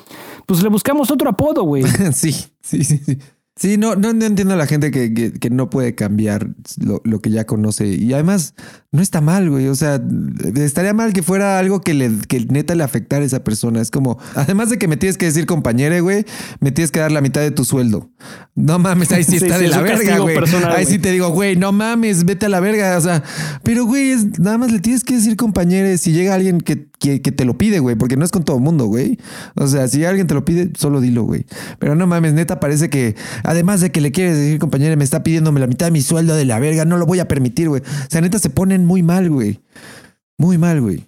pues le buscamos otro apodo, güey. sí, sí, sí, sí. Sí, no, no, no entiendo a la gente que, que- que no puede cambiar lo, lo que ya conoce. Y además, no está mal, güey. O sea, estaría mal que fuera algo que, le, que neta le afectara a esa persona. Es como, además de que me tienes que decir compañere, güey, me tienes que dar la mitad de tu sueldo. No mames, ahí sí Sí, está sí, de la verga, güey. personal, Ahí güey. sí te digo, güey, no mames, vete a la verga. O sea, pero güey, es- nada más le tienes que decir compañere si llega alguien que, que, te lo pide, güey, porque no es con todo mundo, güey. O sea, si alguien te lo pide, solo dilo, güey. Pero no mames, neta, parece que además de que le quieres decir compañere, me está pidiéndome la mitad de mi sueldo de la verga, no lo voy a permitir, güey. O sea, neta, se ponen muy mal, güey. Muy mal, güey.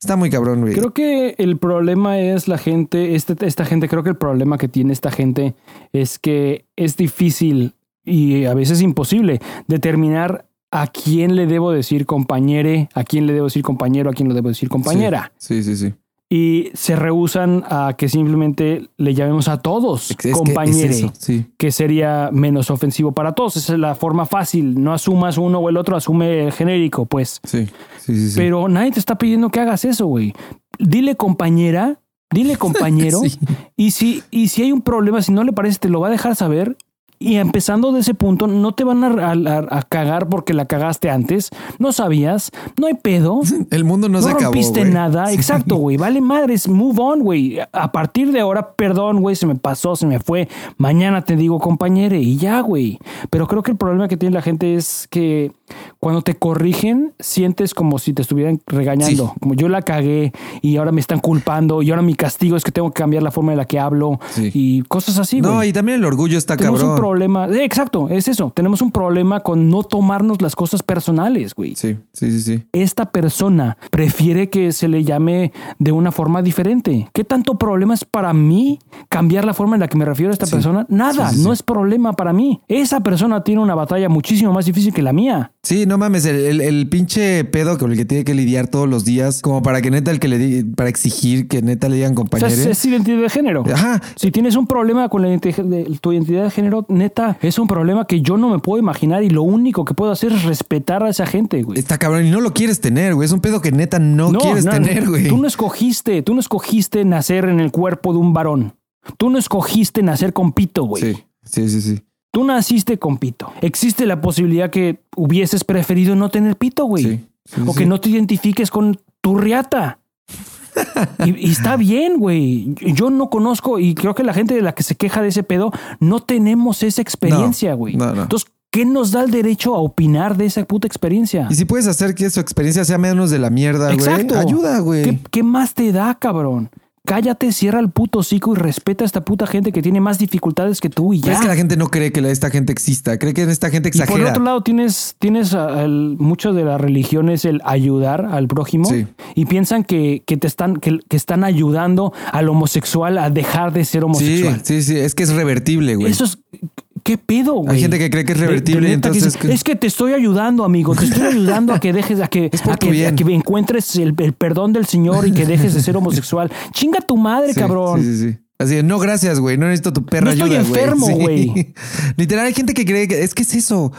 Está muy cabrón, güey. Creo que el problema es la gente, este, esta gente, creo que el problema que tiene esta gente es que es difícil y a veces imposible determinar a quién le debo decir compañere, a quién le debo decir compañero, a quién le debo decir compañera. Sí, sí, sí. Y se rehusan a que simplemente le llamemos a todos Es que es compañere, sí. que sería menos ofensivo para todos. Esa es la forma fácil. No asumas uno o el otro, asume el genérico, pues. Sí, sí, sí. sí. Pero nadie te está pidiendo que hagas eso, güey. Dile compañera, dile compañero. Sí. y, si, y si hay un problema, si no le parece, te lo va a dejar saber. Y empezando de ese punto, no te van a, a- a cagar porque la cagaste antes. No sabías, no hay pedo. El mundo no, No, se acabó. rompiste güey. nada. Sí. Exacto, güey. Vale madres. Move on, güey. A partir de ahora, perdón, güey. Se me pasó, se me fue. Mañana te digo, compañere. Y ya, güey. Pero creo que el problema que tiene la gente es que cuando te corrigen, sientes como si te estuvieran regañando. Sí. Como yo la cagué y ahora me están culpando. Y ahora mi castigo es que tengo que cambiar la forma en la que hablo. Sí. Y cosas así. No, y también el orgullo está Tenemos un cabrón. problema. Eh, exacto, es eso. Tenemos un problema con no tomarnos las cosas personales, güey Sí, sí, sí, sí. esta persona prefiere que se le llame de una forma diferente. ¿Qué tanto problema es para mí cambiar la forma en la que me refiero a esta Sí. persona? Nada, no es problema para mí. Esa persona tiene una batalla muchísimo más difícil que la mía. Sí, no mames, el, el- el pinche pedo con el que tiene que lidiar todos los días, como para que neta el que le di- para exigir que neta le digan O sea, compañero. es, es identidad de género. Ajá. Si tienes un problema con la identi- de- tu identidad de género, neta, es un problema que yo no me puedo imaginar y lo único que puedo hacer es respetar a esa gente, güey. Está cabrón y no lo quieres tener, güey. Es un pedo que neta no, quieres tener, güey. Tú no escogiste, tú no escogiste nacer en el cuerpo de un varón. Tú no escogiste nacer con pito, güey. Sí, sí, sí, sí. Tú naciste con pito. Existe la posibilidad que hubieses preferido no tener pito, güey. Sí, sí, o sí. que no te identifiques con tu riata. y, y está bien, güey. Yo no conozco y creo que la gente de la que se queja de ese pedo no tenemos esa experiencia, No, güey. no, no. Entonces, ¿qué nos da el derecho a opinar de esa puta experiencia? Y si puedes hacer que su experiencia sea menos de la mierda, güey. Ayuda, ¿Qué, güey. qué más te da, cabrón? Cállate, cierra el puto hocico y respeta a esta puta gente que tiene más dificultades que tú y ya. es que la gente no cree que la- esta gente exista. Cree que esta gente Y por exagera. otro lado, tienes, tienes el- mucho de la religión es el ayudar al prójimo Sí. y piensan que, que te están, que, que están ayudando al homosexual a dejar de ser sí, homosexual. sí, sí. Es que es revertible, güey. Eso es. ¿Qué pedo, güey? Hay gente que cree que es De- de revertible, que entonces dice, Es que te estoy ayudando, amigo. Te estoy ayudando a que dejes, a que, a que, a que encuentres el, el perdón del Señor y que dejes de ser homosexual. Chinga tu madre, Sí, cabrón. Sí, sí, sí. Así de, no, gracias, güey. No necesito tu perra No estoy ayuda, güey. enfermo, Sí. güey. Literal, hay gente que cree que es que es eso.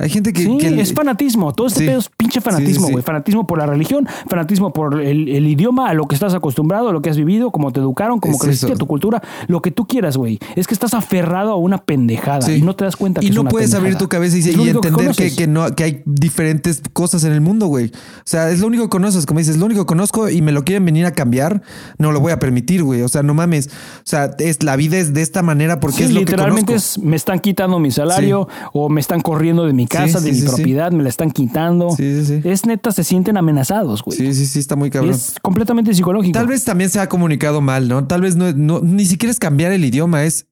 Hay gente que. Sí, que- es fanatismo. Todo este Sí. pedo es pinche fanatismo, sí, güey. Fanatismo por la religión, fanatismo por el, el idioma, a lo que estás acostumbrado, a lo que has vivido, cómo te educaron, cómo Es creciste, eso. tu cultura, lo que tú quieras, güey. Es que estás aferrado a una pendejada y no te das cuenta que Y es no una puedes abrir tu cabeza y, Es que entender que, que no, que hay diferentes cosas en el mundo, güey. O sea, es lo único que conoces, como dices, lo único que conozco y me lo quieren venir a cambiar, no lo voy a permitir, güey. O sea, no mames. O sea, es, la vida es de esta manera porque es lo que literalmente es me están quitando mi salario o me están corriendo de mi casa, Sí, de sí, mi sí, propiedad, me la están quitando. Sí, sí, sí. Es neta, se sienten amenazados, güey. Sí, sí, sí, está muy cabrón. Es completamente psicológico. Tal vez también se ha comunicado mal, ¿no? Tal vez no, no- ni siquiera es cambiar el idioma, es,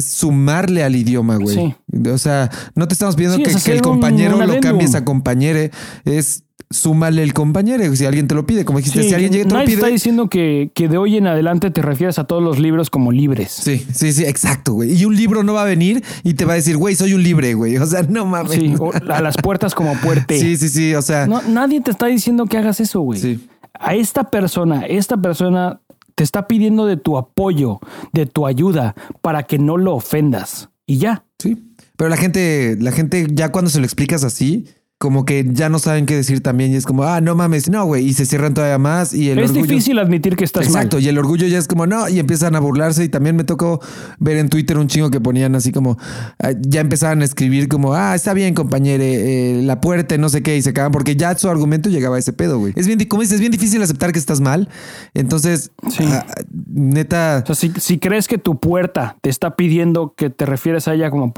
sumarle al idioma, güey. Sí. O sea, no te estamos pidiendo que, el compañero un lo cambies a compañere, es súmale el compañero. Si alguien te lo pide, como dijiste, Sí, si alguien llega y te lo nadie está pide. diciendo que, que de hoy en adelante te refieres a todos los libros como libres. Sí, sí, sí, exacto, güey. Y un libro no va a venir y te va a decir, güey, soy un libre, güey. O sea, no mames. Sí, o a las puertas como puerte. Sí, sí, sí. O sea, No, nadie te está diciendo que hagas eso, güey. Sí. A esta persona, esta persona te está pidiendo de tu apoyo, de tu ayuda, para que no lo ofendas. Y ya. Sí. Pero la gente, la gente ya cuando se lo explicas así, como que ya no saben qué decir también y es como, ah, no mames, no, güey, y se cierran todavía más y el es orgullo... difícil admitir que estás Exacto, mal. y el orgullo ya es como, no, y empiezan a burlarse y también me tocó ver en Twitter un chingo que ponían así como, ah, ya empezaban a escribir como, ah, está bien, compañere, eh, la puerta, no sé qué, y se acaban porque ya su argumento llegaba a ese pedo, güey. Es bien, como dices, es bien difícil aceptar que estás mal, entonces, Sí. ah, neta... O sea, si, si crees que tu puerta te está pidiendo que te refieres a ella como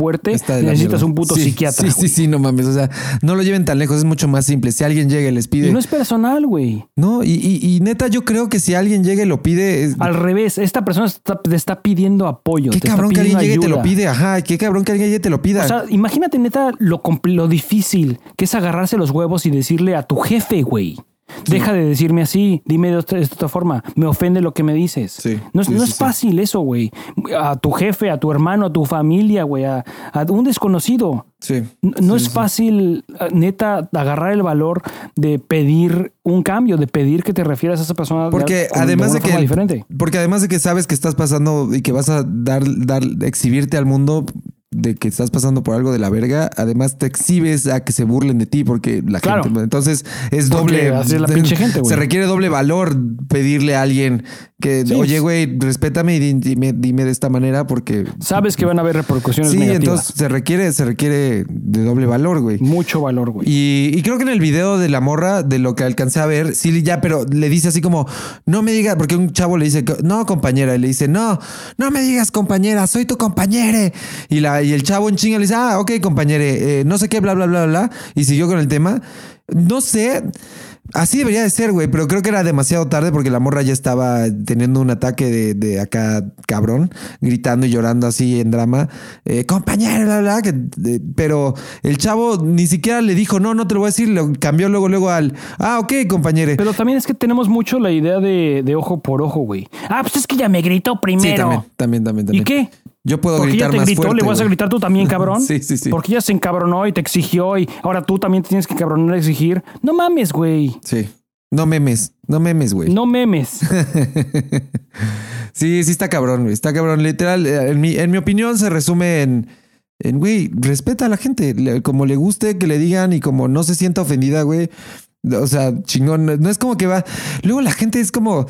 la necesitas mierda. un puto Sí, psiquiatra. Sí, sí, sí, no mames. O sea, no lo lleven tan lejos, es mucho más simple. Si alguien llega y les pide. Y no es personal, güey. No, y, y- y neta, yo creo que si alguien llega y lo pide, es- Al revés, esta persona está- te está pidiendo apoyo. qué te está cabrón que alguien llegue y te lo pide. Ajá, qué cabrón que alguien llegue y te lo pida. O sea, imagínate neta lo, lo difícil que es agarrarse los huevos y decirle a tu jefe, güey. Deja de decirme así, dime de otra, de forma. Me ofende lo que me dices. Sí, no sí, no es fácil eso, güey. A tu jefe, a tu hermano, a tu familia, güey, a, a un desconocido. Sí. No, Sí, es fácil, eh, neta, agarrar el valor de pedir un cambio, de pedir que te refieras a esa persona. de- Porque con- además de, que diferente. porque además de que sabes que estás pasando y que vas a dar dar exhibirte al mundo de que estás pasando por algo de la verga, además te exhibes a que se burlen de ti porque la Claro. gente entonces es doble así es la pinche gente, güey. se requiere doble valor pedirle a alguien que Sí. oye güey respétame y di- dime, dime de esta manera porque Sabes que van a haber repercusiones sí negativas. entonces se requiere se requiere de doble valor güey Mucho valor, güey. y, y creo que en el video de la morra, de lo que alcancé a ver, sí, ya, pero le dice así como, no me digas, porque un chavo le dice, no, compañera, y le dice, no, no me digas, compañera, soy tu compañere. Y, la, y el chavo en chinga le dice, ah, ok, compañere, eh, no sé qué, bla, bla, bla, bla, y siguió con el tema. No sé. Así debería de ser, güey, pero creo que era demasiado tarde porque la morra ya estaba teniendo un ataque de, de acá cabrón, gritando y llorando así en drama. Eh, compañero, bla, bla, que, de- pero el chavo ni siquiera le dijo, no, no te lo voy a decir, lo cambió luego, luego al, ah, ok, compañero. Pero también es que tenemos mucho la idea de, de ojo por ojo, güey. Ah, pues es que ya me gritó primero. Sí, también, también, también, también. ¿Y qué? Yo puedo Porque ella gritar te más gritó, fuerte. le vas a gritar tú también, cabrón. Sí, sí, sí. Porque ella se encabronó y te exigió y ahora tú también tienes que cabronar y exigir. No mames, güey. Sí. No memes, no memes, güey. No memes. Sí, sí está cabrón, güey. Está cabrón. Literal, eh, en mi, en mi opinión se resume en, en, güey, respeta a la gente. Como le guste que le digan y como no se sienta ofendida, güey. O sea, chingón. No es como que va... Luego la gente es como...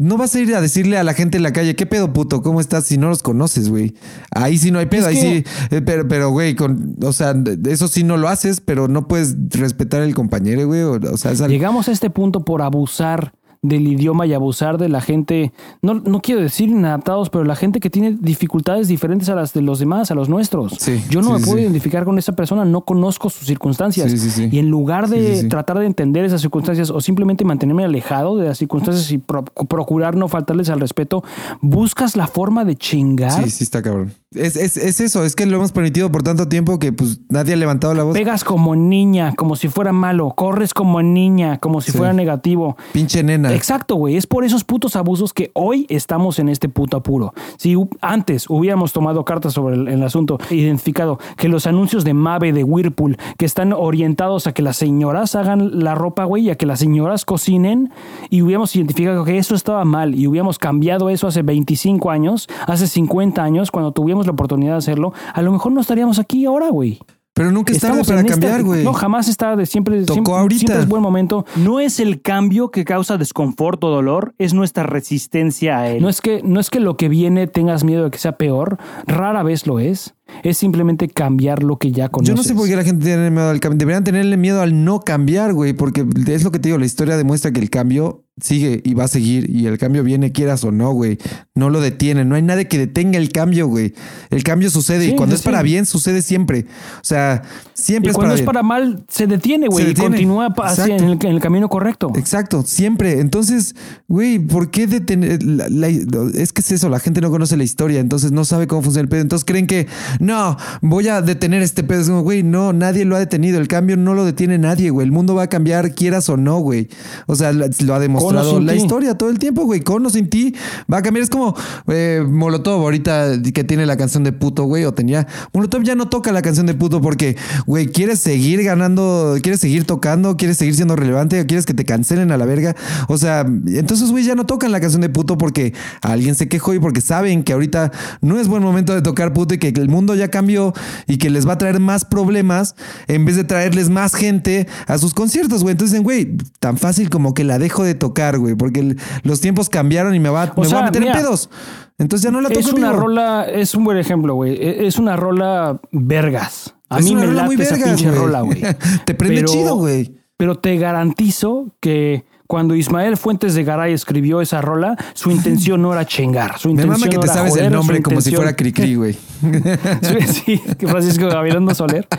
No vas a ir a decirle a la gente en la calle, ¿qué pedo, puto? ¿Cómo estás? Si no los conoces, güey. Ahí sí no hay pedo, Es ahí que- sí. eh, Pero, pero, güey, con, o sea, eso sí no lo haces, pero no puedes respetar al compañero, güey. O, o sea, es algo- Llegamos a este punto por abusar del idioma y abusar de la gente, no, no quiero decir inadaptados, pero la gente que tiene dificultades diferentes a las de los demás, a los nuestros. Sí, Yo no sí, me puedo sí. identificar con esa persona, no conozco sus circunstancias. Y en lugar de tratar de entender esas circunstancias o simplemente mantenerme alejado de las circunstancias y pro- procurar no faltarles al respeto, buscas la forma de chingar. Sí, sí está cabrón. Es, es, es eso, es que lo hemos permitido por tanto tiempo que pues nadie ha levantado la voz. Pegas como niña, como si fuera malo. Corres como niña, como si Sí. fuera negativo. Pinche nena. Exacto, güey. Es por esos putos abusos que hoy estamos en este puto apuro. Si antes hubiéramos tomado cartas sobre el, el asunto, identificado que los anuncios de Mave, de Whirlpool, que están orientados a que las señoras hagan la ropa, güey, y a que las señoras cocinen, y hubiéramos identificado que eso estaba mal, y hubiéramos cambiado eso hace 25 años, hace 50 años, cuando tuvimos la oportunidad de hacerlo, a lo mejor no estaríamos aquí ahora, güey. Pero nunca es tarde Estamos para cambiar, güey. No, jamás está de siempre. Tocó siempre, ahorita. siempre es buen momento. No es el cambio que causa desconfort o dolor, es nuestra resistencia a él. No es que no es que lo que viene tengas miedo de que sea peor, rara vez lo es. Es simplemente cambiar lo que ya conoces. Yo no sé por qué la gente tiene miedo al cambio. Deberían tenerle miedo al no cambiar, güey, porque es lo que te digo, la historia demuestra que el cambio sigue y va a seguir y el cambio viene quieras o no, güey. No lo detiene, no hay nadie que detenga el cambio, güey. El cambio sucede Sí, y cuando es para sí. bien sucede siempre. O sea, siempre Y es cuando para es bien. para mal, se detiene, güey, Se y continúa hacia- en el, en el camino correcto. Exacto, siempre. Entonces, güey, ¿por qué detener? la- la- es que es eso, la gente no conoce la historia, entonces no sabe cómo funciona el pedo. Entonces creen que, no, voy a detener este pedo. Es como, güey, no, nadie lo ha detenido. El cambio no lo detiene nadie, güey. El mundo va a cambiar, quieras o no, güey. O sea, lo ha demostrado la ti. historia todo el tiempo, güey. Con o sin ti va a cambiar. Es como eh, Molotov ahorita que tiene la canción de puto, güey, o tenía. Molotov ya no toca la canción de puto porque, güey, quieres seguir ganando, quieres seguir tocando, quieres seguir siendo relevante, quieres que te cancelen a la verga. O sea, entonces, güey, ya no tocan la canción de puto porque alguien se quejó y porque saben que ahorita no es buen momento de tocar puto y que el mundo ya cambió y que les va a traer más problemas en vez de traerles más gente a sus conciertos, güey. Entonces, dicen, güey, tan fácil como que la dejo de tocar, güey, porque el- los tiempos cambiaron y me va, me sea, a meter mira, en pedos. Entonces ya no la toco. Es una vivo. rola, es un buen ejemplo, güey. E- Es una rola vergas. A Es mí me late muy esa vergas, pinche güey. rola, güey. Te prende Pero- chido, güey. Pero te garantizo que cuando Ismael Fuentes de Garay escribió esa rola, su intención no era chingar. Su Me intención mama que no te sabes joder, el nombre como si fuera Cricri, güey. Sí, que Francisco Gabilondo Soler.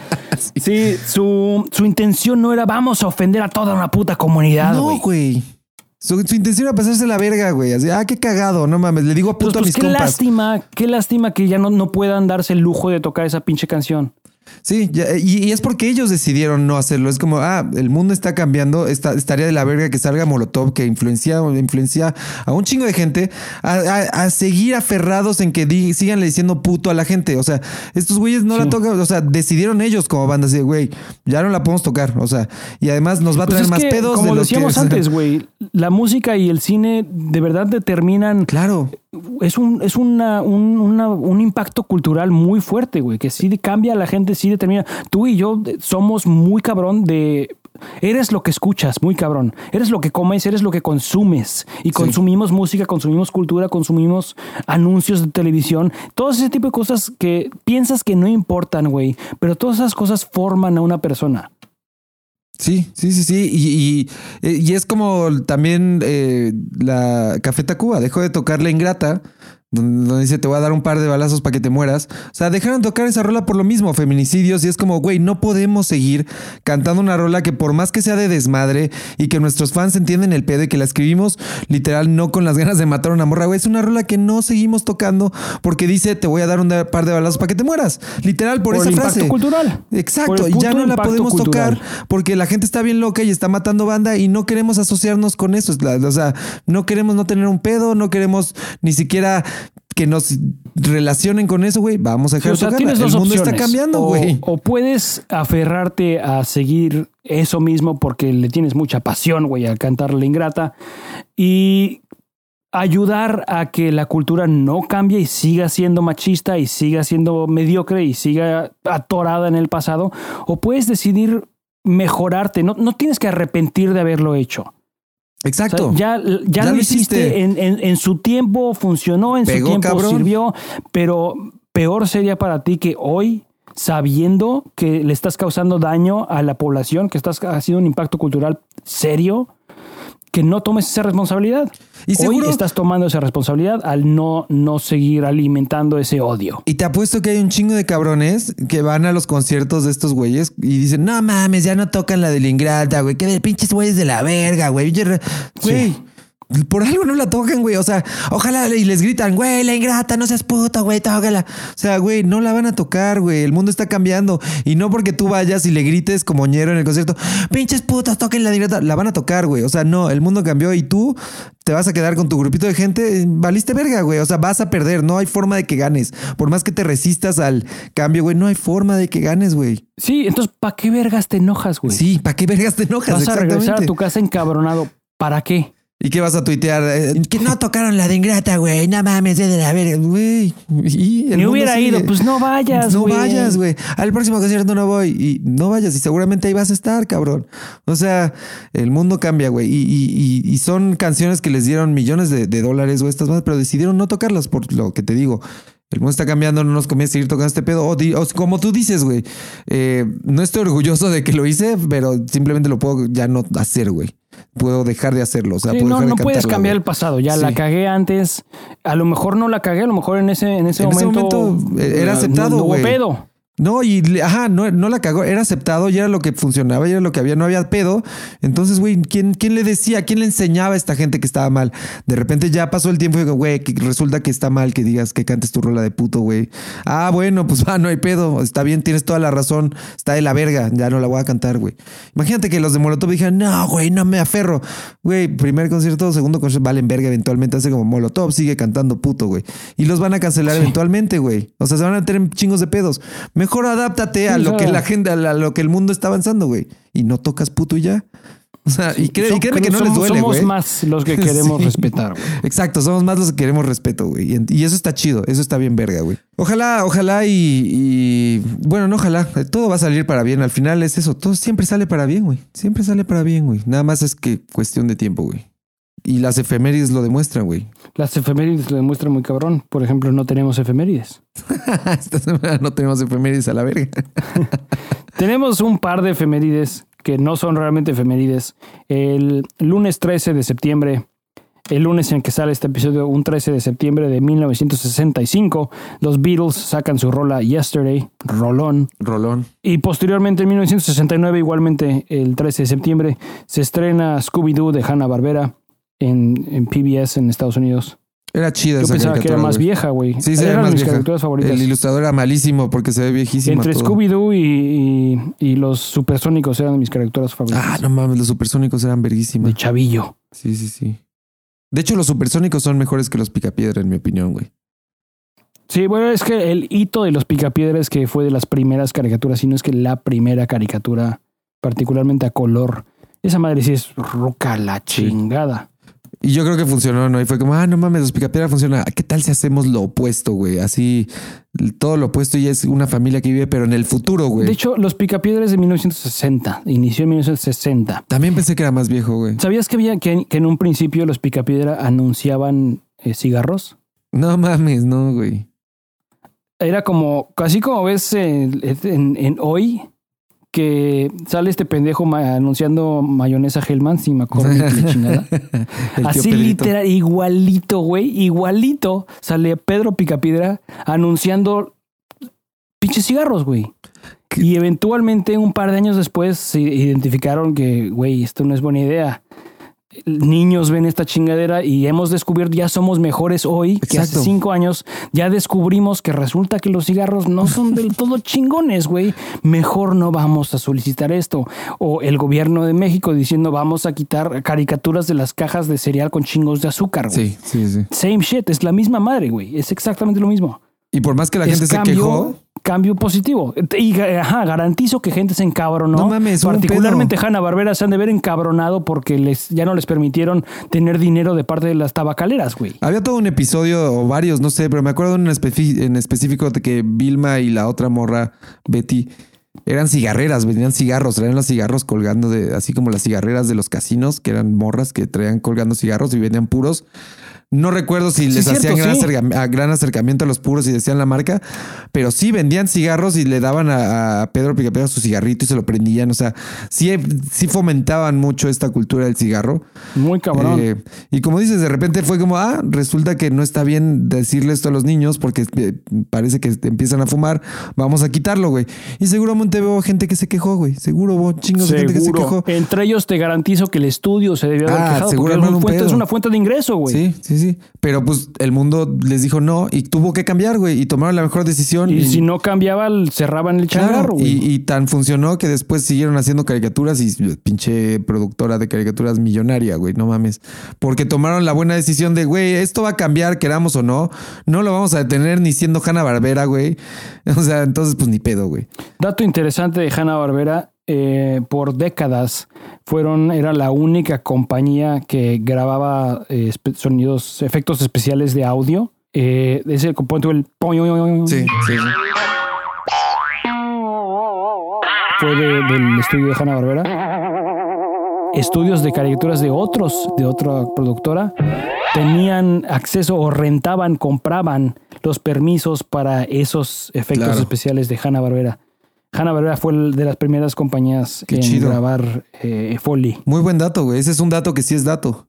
Sí, su, su intención no era vamos a ofender a toda una puta comunidad, No, güey. güey. Su, su intención era pasarse la verga, güey. Así, ah, qué cagado, no mames. Le digo a Pues, puto a pues, mis qué compas. lástima, qué lástima que ya no, no puedan darse el lujo de tocar esa pinche canción. Sí, ya- y, y es porque ellos decidieron no hacerlo. Es como, ah, el mundo está cambiando, está, estaría de la verga que salga Molotov, que influencia, influencia a un chingo de gente a, a- a seguir aferrados en que di- sigan le diciendo puto a la gente. O sea, estos güeyes no la tocan, o sea, decidieron ellos como banda, así, de, güey, ya no la podemos tocar. O sea, y además nos va a Pues traer más que, pedos. como de lo decíamos que, antes, güey, la música y el cine de verdad determinan Claro. Es un, es una, un, una- un impacto cultural muy fuerte, güey, que sí cambia a la gente, sí determina. Tú y yo somos muy cabrón de. Eres lo que escuchas, muy cabrón. Eres lo que comes, eres lo que consumes. Y consumimos música, consumimos cultura, consumimos anuncios de televisión. Todo ese tipo de cosas que piensas que no importan, güey. Pero todas esas cosas forman a una persona. Sí, sí, sí, sí. Y, y- eh, y es como también eh, la Café Tacuba dejó de tocar La Ingrata, donde dice te voy a dar un par de balazos para que te mueras. O sea, dejaron tocar esa rola por lo mismo, feminicidios. Y es como, güey, no podemos seguir cantando una rola que por más que sea de desmadre y que nuestros fans entienden el pedo y que la escribimos literal no con las ganas de matar a una morra, güey. Es una rola que no seguimos tocando porque dice te voy a dar un par de balazos para que te mueras. Literal, por, Por esa el impacto frase. cultural. Exacto, y ya no la podemos cultural. tocar porque la gente está bien loca y está matando banda y no queremos asociarnos con eso. O sea, no queremos no tener un pedo, no queremos ni siquiera que nos relacionen con eso, güey. Vamos a dejar o sea, tocarla. El mundo opciones. está cambiando, güey. O, puedes aferrarte a seguir eso mismo porque le tienes mucha pasión, güey, a cantar la ingrata y ayudar a que la cultura no cambie y siga siendo machista y siga siendo mediocre y siga atorada en el pasado. O puedes decidir mejorarte. No, no tienes que arrepentir de haberlo hecho. O sea, Exacto. ya, ya, Ya lo lo hiciste, hiciste. En, en- en su tiempo, funcionó, en Pegó, su tiempo cabrón. sirvió, pero peor sería para ti que hoy, sabiendo que le estás causando daño a la población, que estás haciendo un impacto cultural serio, que no tomes esa responsabilidad. Y seguro- Hoy estás tomando esa responsabilidad al no, no seguir alimentando ese odio. Y te apuesto que hay un chingo de cabrones que van a los conciertos de estos güeyes y dicen, no mames, ya no tocan la de la ingrata, güey. Que de pinches güeyes de la verga, güey. Güey. Por algo no la tocan, güey. O sea, ojalá y les gritan, güey, la ingrata, no seas puta, güey, tócala. O sea, güey, no la van a tocar, güey. El mundo está cambiando. Y no porque tú vayas y le grites como ñero en el concierto, pinches putas, toquen la ingrata. La van a tocar, güey. O sea, no, el mundo cambió y tú te vas a quedar con tu grupito de gente. Valiste verga, güey. O sea, vas a perder. No hay forma de que ganes. Por más que te resistas al cambio, güey, no hay forma de que ganes, güey. Sí, entonces, ¿para qué vergas te enojas, güey? Sí, ¿para qué vergas te enojas? Vas a regresar a tu casa encabronado. ¿Para qué? ¿Y qué vas a tuitear? Eh, que no tocaron la de ingrata, güey. No mames, es de la verga, güey. Me hubiera sigue. ido, pues no vayas, No güey. vayas, güey. Al próximo concierto no voy. Y no vayas. Y seguramente ahí vas a estar, cabrón. O sea, el mundo cambia, güey. Y, y- y- y son canciones que les dieron millones de, de dólares, güey, estas más, pero decidieron no tocarlas por lo que te digo. El mundo está cambiando, no nos conviene seguir tocando este pedo. O, di- o como tú dices, güey. eh, no estoy orgulloso de que lo hice, pero simplemente lo puedo ya no hacer, güey. Puedo dejar de hacerlo. O sea, Sí, puedo no, dejar de no puedes cambiar el pasado. Ya Sí. la cagué antes. A lo mejor no la cagué, a lo mejor en ese, en ese En ese momento. momento, eh, era aceptado, No, hubo pedo. No, y ajá, no, no la cagó, era aceptado, ya era lo que funcionaba, ya era lo que había, no había pedo. Entonces, güey, ¿quién, ¿quién le decía? ¿Quién le enseñaba a esta gente que estaba mal? De repente ya pasó el tiempo y digo, güey, que resulta que está mal que digas que cantes tu rola de puto, güey. Ah, bueno, pues va, no hay pedo, está bien, tienes toda la razón, está de la verga, ya no la voy a cantar, güey. Imagínate que los de Molotov dijeran, no, güey, no me aferro. Güey, primer concierto, segundo concierto, valen verga eventualmente, hace como Molotov, sigue cantando puto, güey. Y los van a cancelar eventualmente, güey. O sea, se van a tener chingos de pedos. Mejor adáptate a lo que la gente, a lo que el mundo está avanzando, güey. Y no tocas puto y ya. O sea, y, cre- y créeme que no les somos- duele, Somos güey. más los que queremos Sí. respetar, güey. Exacto, somos más los que queremos respeto, güey. Y, eso está chido, eso está bien verga, güey. Ojalá, ojalá y, y- Bueno, no ojalá, todo va a salir para bien. Al final es eso, todo siempre sale para bien, güey. Siempre sale para bien, güey. Nada más es que cuestión de tiempo, güey. Y las efemérides lo demuestran, güey. Las efemérides lo demuestran muy cabrón. Por ejemplo, no tenemos efemérides. Esta semana no tenemos efemérides a la verga. Tenemos un par de efemérides que no son realmente efemérides. El lunes 13 de septiembre, el lunes en que sale este episodio, un 13 de septiembre de 1965, los Beatles sacan su rola Yesterday, Rolón. Rolón. Y posteriormente, en 1969, igualmente el 13 de septiembre, se estrena Scooby-Doo de Hanna-Barbera en, en PBS en Estados Unidos. Era chida Yo esa pensaba que era más vieja, güey. Sí, se ve Eran más mis vieja. caricaturas favoritas. El ilustrador era malísimo porque se ve viejísimo. Entre. Scooby-Doo y, y- y los supersónicos eran mis caricaturas favoritas. Ah, no mames, los supersónicos eran verguísimas. de Chavillo. Sí, sí, sí. De hecho, los supersónicos son mejores que los picapiedra, en mi opinión, güey. Sí, bueno, es que el hito de los Picapiedras que fue de las primeras caricaturas, si no es que la primera caricatura, particularmente a color. Esa madre sí es ruca la Sí. chingada. Y yo creo que funcionó, ¿no? Y fue como, ah, no mames, los picapiedra funciona. ¿Qué tal si hacemos lo opuesto, güey? Así, todo lo opuesto y es una familia que vive, pero en el futuro, güey. De hecho, los Picapiedras de 1960. Inició en 1960. También pensé que era más viejo, güey. ¿Sabías que había que, que en un principio los Picapiedra anunciaban eh, cigarros? No mames, no, güey. Era como, así como ves en, en- en hoy, que sale este pendejo ma- anunciando mayonesa Hellman, si me acuerdo ni qué chingada. Así literal, igualito, güey, igualito sale Pedro Picapiedra anunciando pinches cigarros, güey. Y eventualmente, un par de años después, se identificaron que, güey, esto no es buena idea. Niños ven esta chingadera y hemos descubierto, ya somos mejores hoy que hace cinco años. Ya descubrimos que resulta que los cigarros no son del todo chingones, güey. Mejor no vamos a solicitar esto. O el gobierno de México diciendo vamos a quitar caricaturas de las cajas de cereal con chingos de azúcar, güey. Sí, sí, sí. Same shit, es la misma madre, güey. Es exactamente lo mismo. Y por más que la Es gente se quejó, Cambio positivo. Y ajá, garantizo que gente se encabronó. No mames, Particularmente Hanna Barbera se han de ver encabronado porque les, ya no les permitieron tener dinero de parte de las tabacaleras, güey. Había todo un episodio o varios, no sé, pero me acuerdo en específico de que Vilma y la otra morra, Betty, eran cigarreras, vendían cigarros, traían los cigarros colgando de, así como las cigarreras de los casinos, que eran morras que traían colgando cigarros y vendían puros. No recuerdo si Sí, les cierto, hacían gran, sí. acerca- a- gran acercamiento a los puros y decían la marca, pero sí vendían cigarros y le daban a, a Pedro Picapiedra su cigarrito y se lo prendían. O sea, sí, sí fomentaban mucho esta cultura del cigarro. Muy cabrón. Eh, y como dices, de repente fue como, ah, resulta que no está bien decirle esto a los niños porque eh, parece que empiezan a fumar, vamos a quitarlo, güey. Y seguramente veo gente que se quejó, güey. Seguro hubo chingos de gente que se Seguro. quejó. Entre ellos te garantizo que el estudio se debió haber Ah, quejado seguro porque es, un fuente- es una fuente de ingreso, güey. Sí, sí, sí. Pero pues el mundo les dijo no y tuvo que cambiar, güey. Y tomaron la mejor decisión. Y, si no cambiaba, cerraban el changarro, güey. y, y tan funcionó que después siguieron haciendo caricaturas y pinche productora de caricaturas millonaria, güey, no mames. Porque tomaron la buena decisión de, güey, esto va a cambiar, queramos o no. No lo vamos a detener ni siendo Hanna Barbera, güey. O sea, entonces, pues ni pedo, güey. Dato interesante de Hanna Barbera, por décadas fueron, era la única compañía que grababa eh, sonidos, efectos especiales de audio. Eh, ese componente el Sí, sí. fue de- del estudio de Hanna Barbera. Estudios de caricaturas de otros, de otra productora, tenían acceso o rentaban, compraban los permisos para esos efectos Claro. especiales de Hanna Barbera. Hanna Barbera fue de las primeras compañías Qué en chido. grabar eh, Foley. Muy buen dato, güey. Ese es un dato que sí es dato.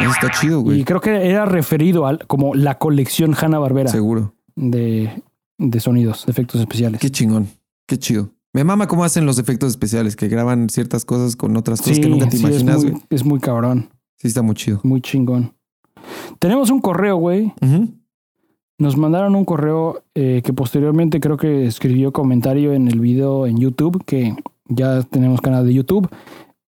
Eso está chido, Y güey. creo que era referido al como la colección Hanna Barbera Seguro. de, de sonidos, de efectos especiales. Qué chingón. Qué chido. Me mama cómo hacen los efectos especiales, que graban ciertas cosas con otras cosas que nunca te sí, imaginas, es güey. muy, es muy cabrón, Sí, está muy chido. muy chingón. Tenemos un correo, güey. Ujú. Nos mandaron un correo eh, que posteriormente creo que escribió comentario en el video en YouTube, que ya tenemos canal de YouTube.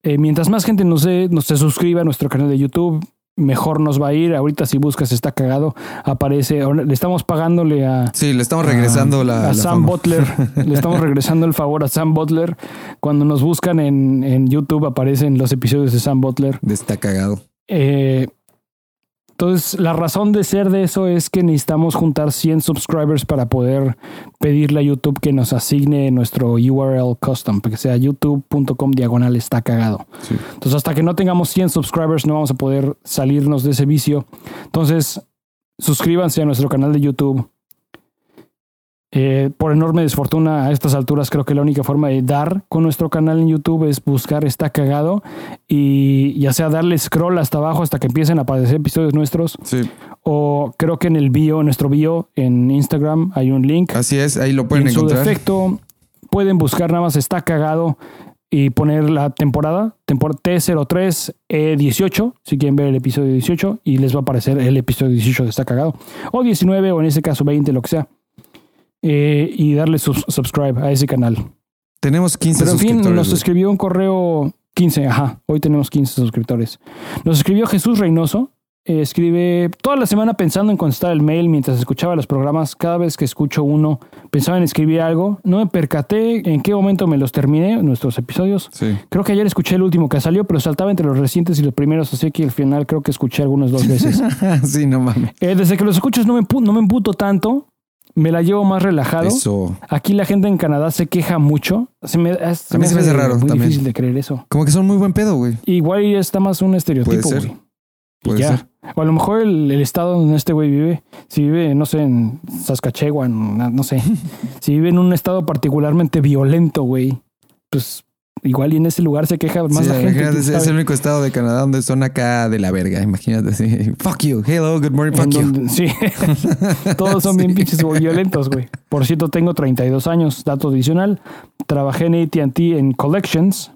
Eh, mientras más gente nos, dé- nos se suscriba a nuestro canal de YouTube, mejor nos va a ir. Ahorita si buscas está cagado, aparece. Le estamos pagándole a, Sí, le estamos regresando a, la, a Sam. Butler. Le estamos regresando el favor a Sam Butler. Cuando nos buscan en, en YouTube aparecen los episodios de Sam Butler. Está cagado. Eh, entonces, la razón de ser de eso es que necesitamos juntar 100 subscribers para poder pedirle a YouTube que nos asigne nuestro URL custom, que sea youtube.com diagonal está cagado. Sí. Entonces, hasta que no tengamos 100 subscribers, no vamos a poder salirnos de ese vicio. Entonces, suscríbanse a nuestro canal de YouTube. Eh, por enorme desfortuna, a estas alturas, creo que la única forma de dar con nuestro canal en YouTube es buscar Está Cagado y ya sea darle scroll hasta abajo hasta que empiecen a aparecer episodios nuestros, Sí. o creo que en el bio, en nuestro bio en Instagram, hay un link. Así es, ahí lo pueden en su encontrar. defecto, pueden buscar nada más Está Cagado y poner la temporada, tempor T03 E18, si quieren ver el episodio 18, y les va a aparecer el episodio 18 de Está Cagado, o 19, o en ese caso 20, lo que sea. Eh, y darle subscribe a ese canal. Tenemos 15 Pero en fin, suscriptores. nos güey. escribió un correo 15, ajá, hoy tenemos 15 suscriptores. Nos escribió Jesús Reynoso. eh, escribe toda la semana pensando en contestar el mail mientras escuchaba los programas. Cada vez que escucho uno, pensaba en escribir algo. No me percaté en qué momento me los terminé, nuestros episodios. Sí. Creo que ayer escuché el último que salió, pero saltaba entre los recientes y los primeros, así que al final creo que escuché algunos dos veces. sí, no mames. Eh, desde que los escucho no me, no me emputo tanto, me la llevo más relajado. Eso. Aquí la gente en Canadá se queja mucho. Se me, es- se A mí se me hace raro Muy también. difícil de creer eso. Como que son muy buen pedo, güey. Igual está más un estereotipo, Puede ser. güey. Puede ya. ser. O a lo mejor el, el estado donde este güey vive, si vive, no sé, en Saskatchewan, no sé, si vive en un estado particularmente violento, güey, pues igual y en ese lugar se queja más Sí, la gente. es, es el único estado de Canadá donde son acá de la verga. Imagínate así. Fuck you. Hello, good morning, fuck you. sí, todos son bien pinches violentos, güey. Por cierto, tengo 32 años, dato adicional. Trabajé en AT&T en Collections,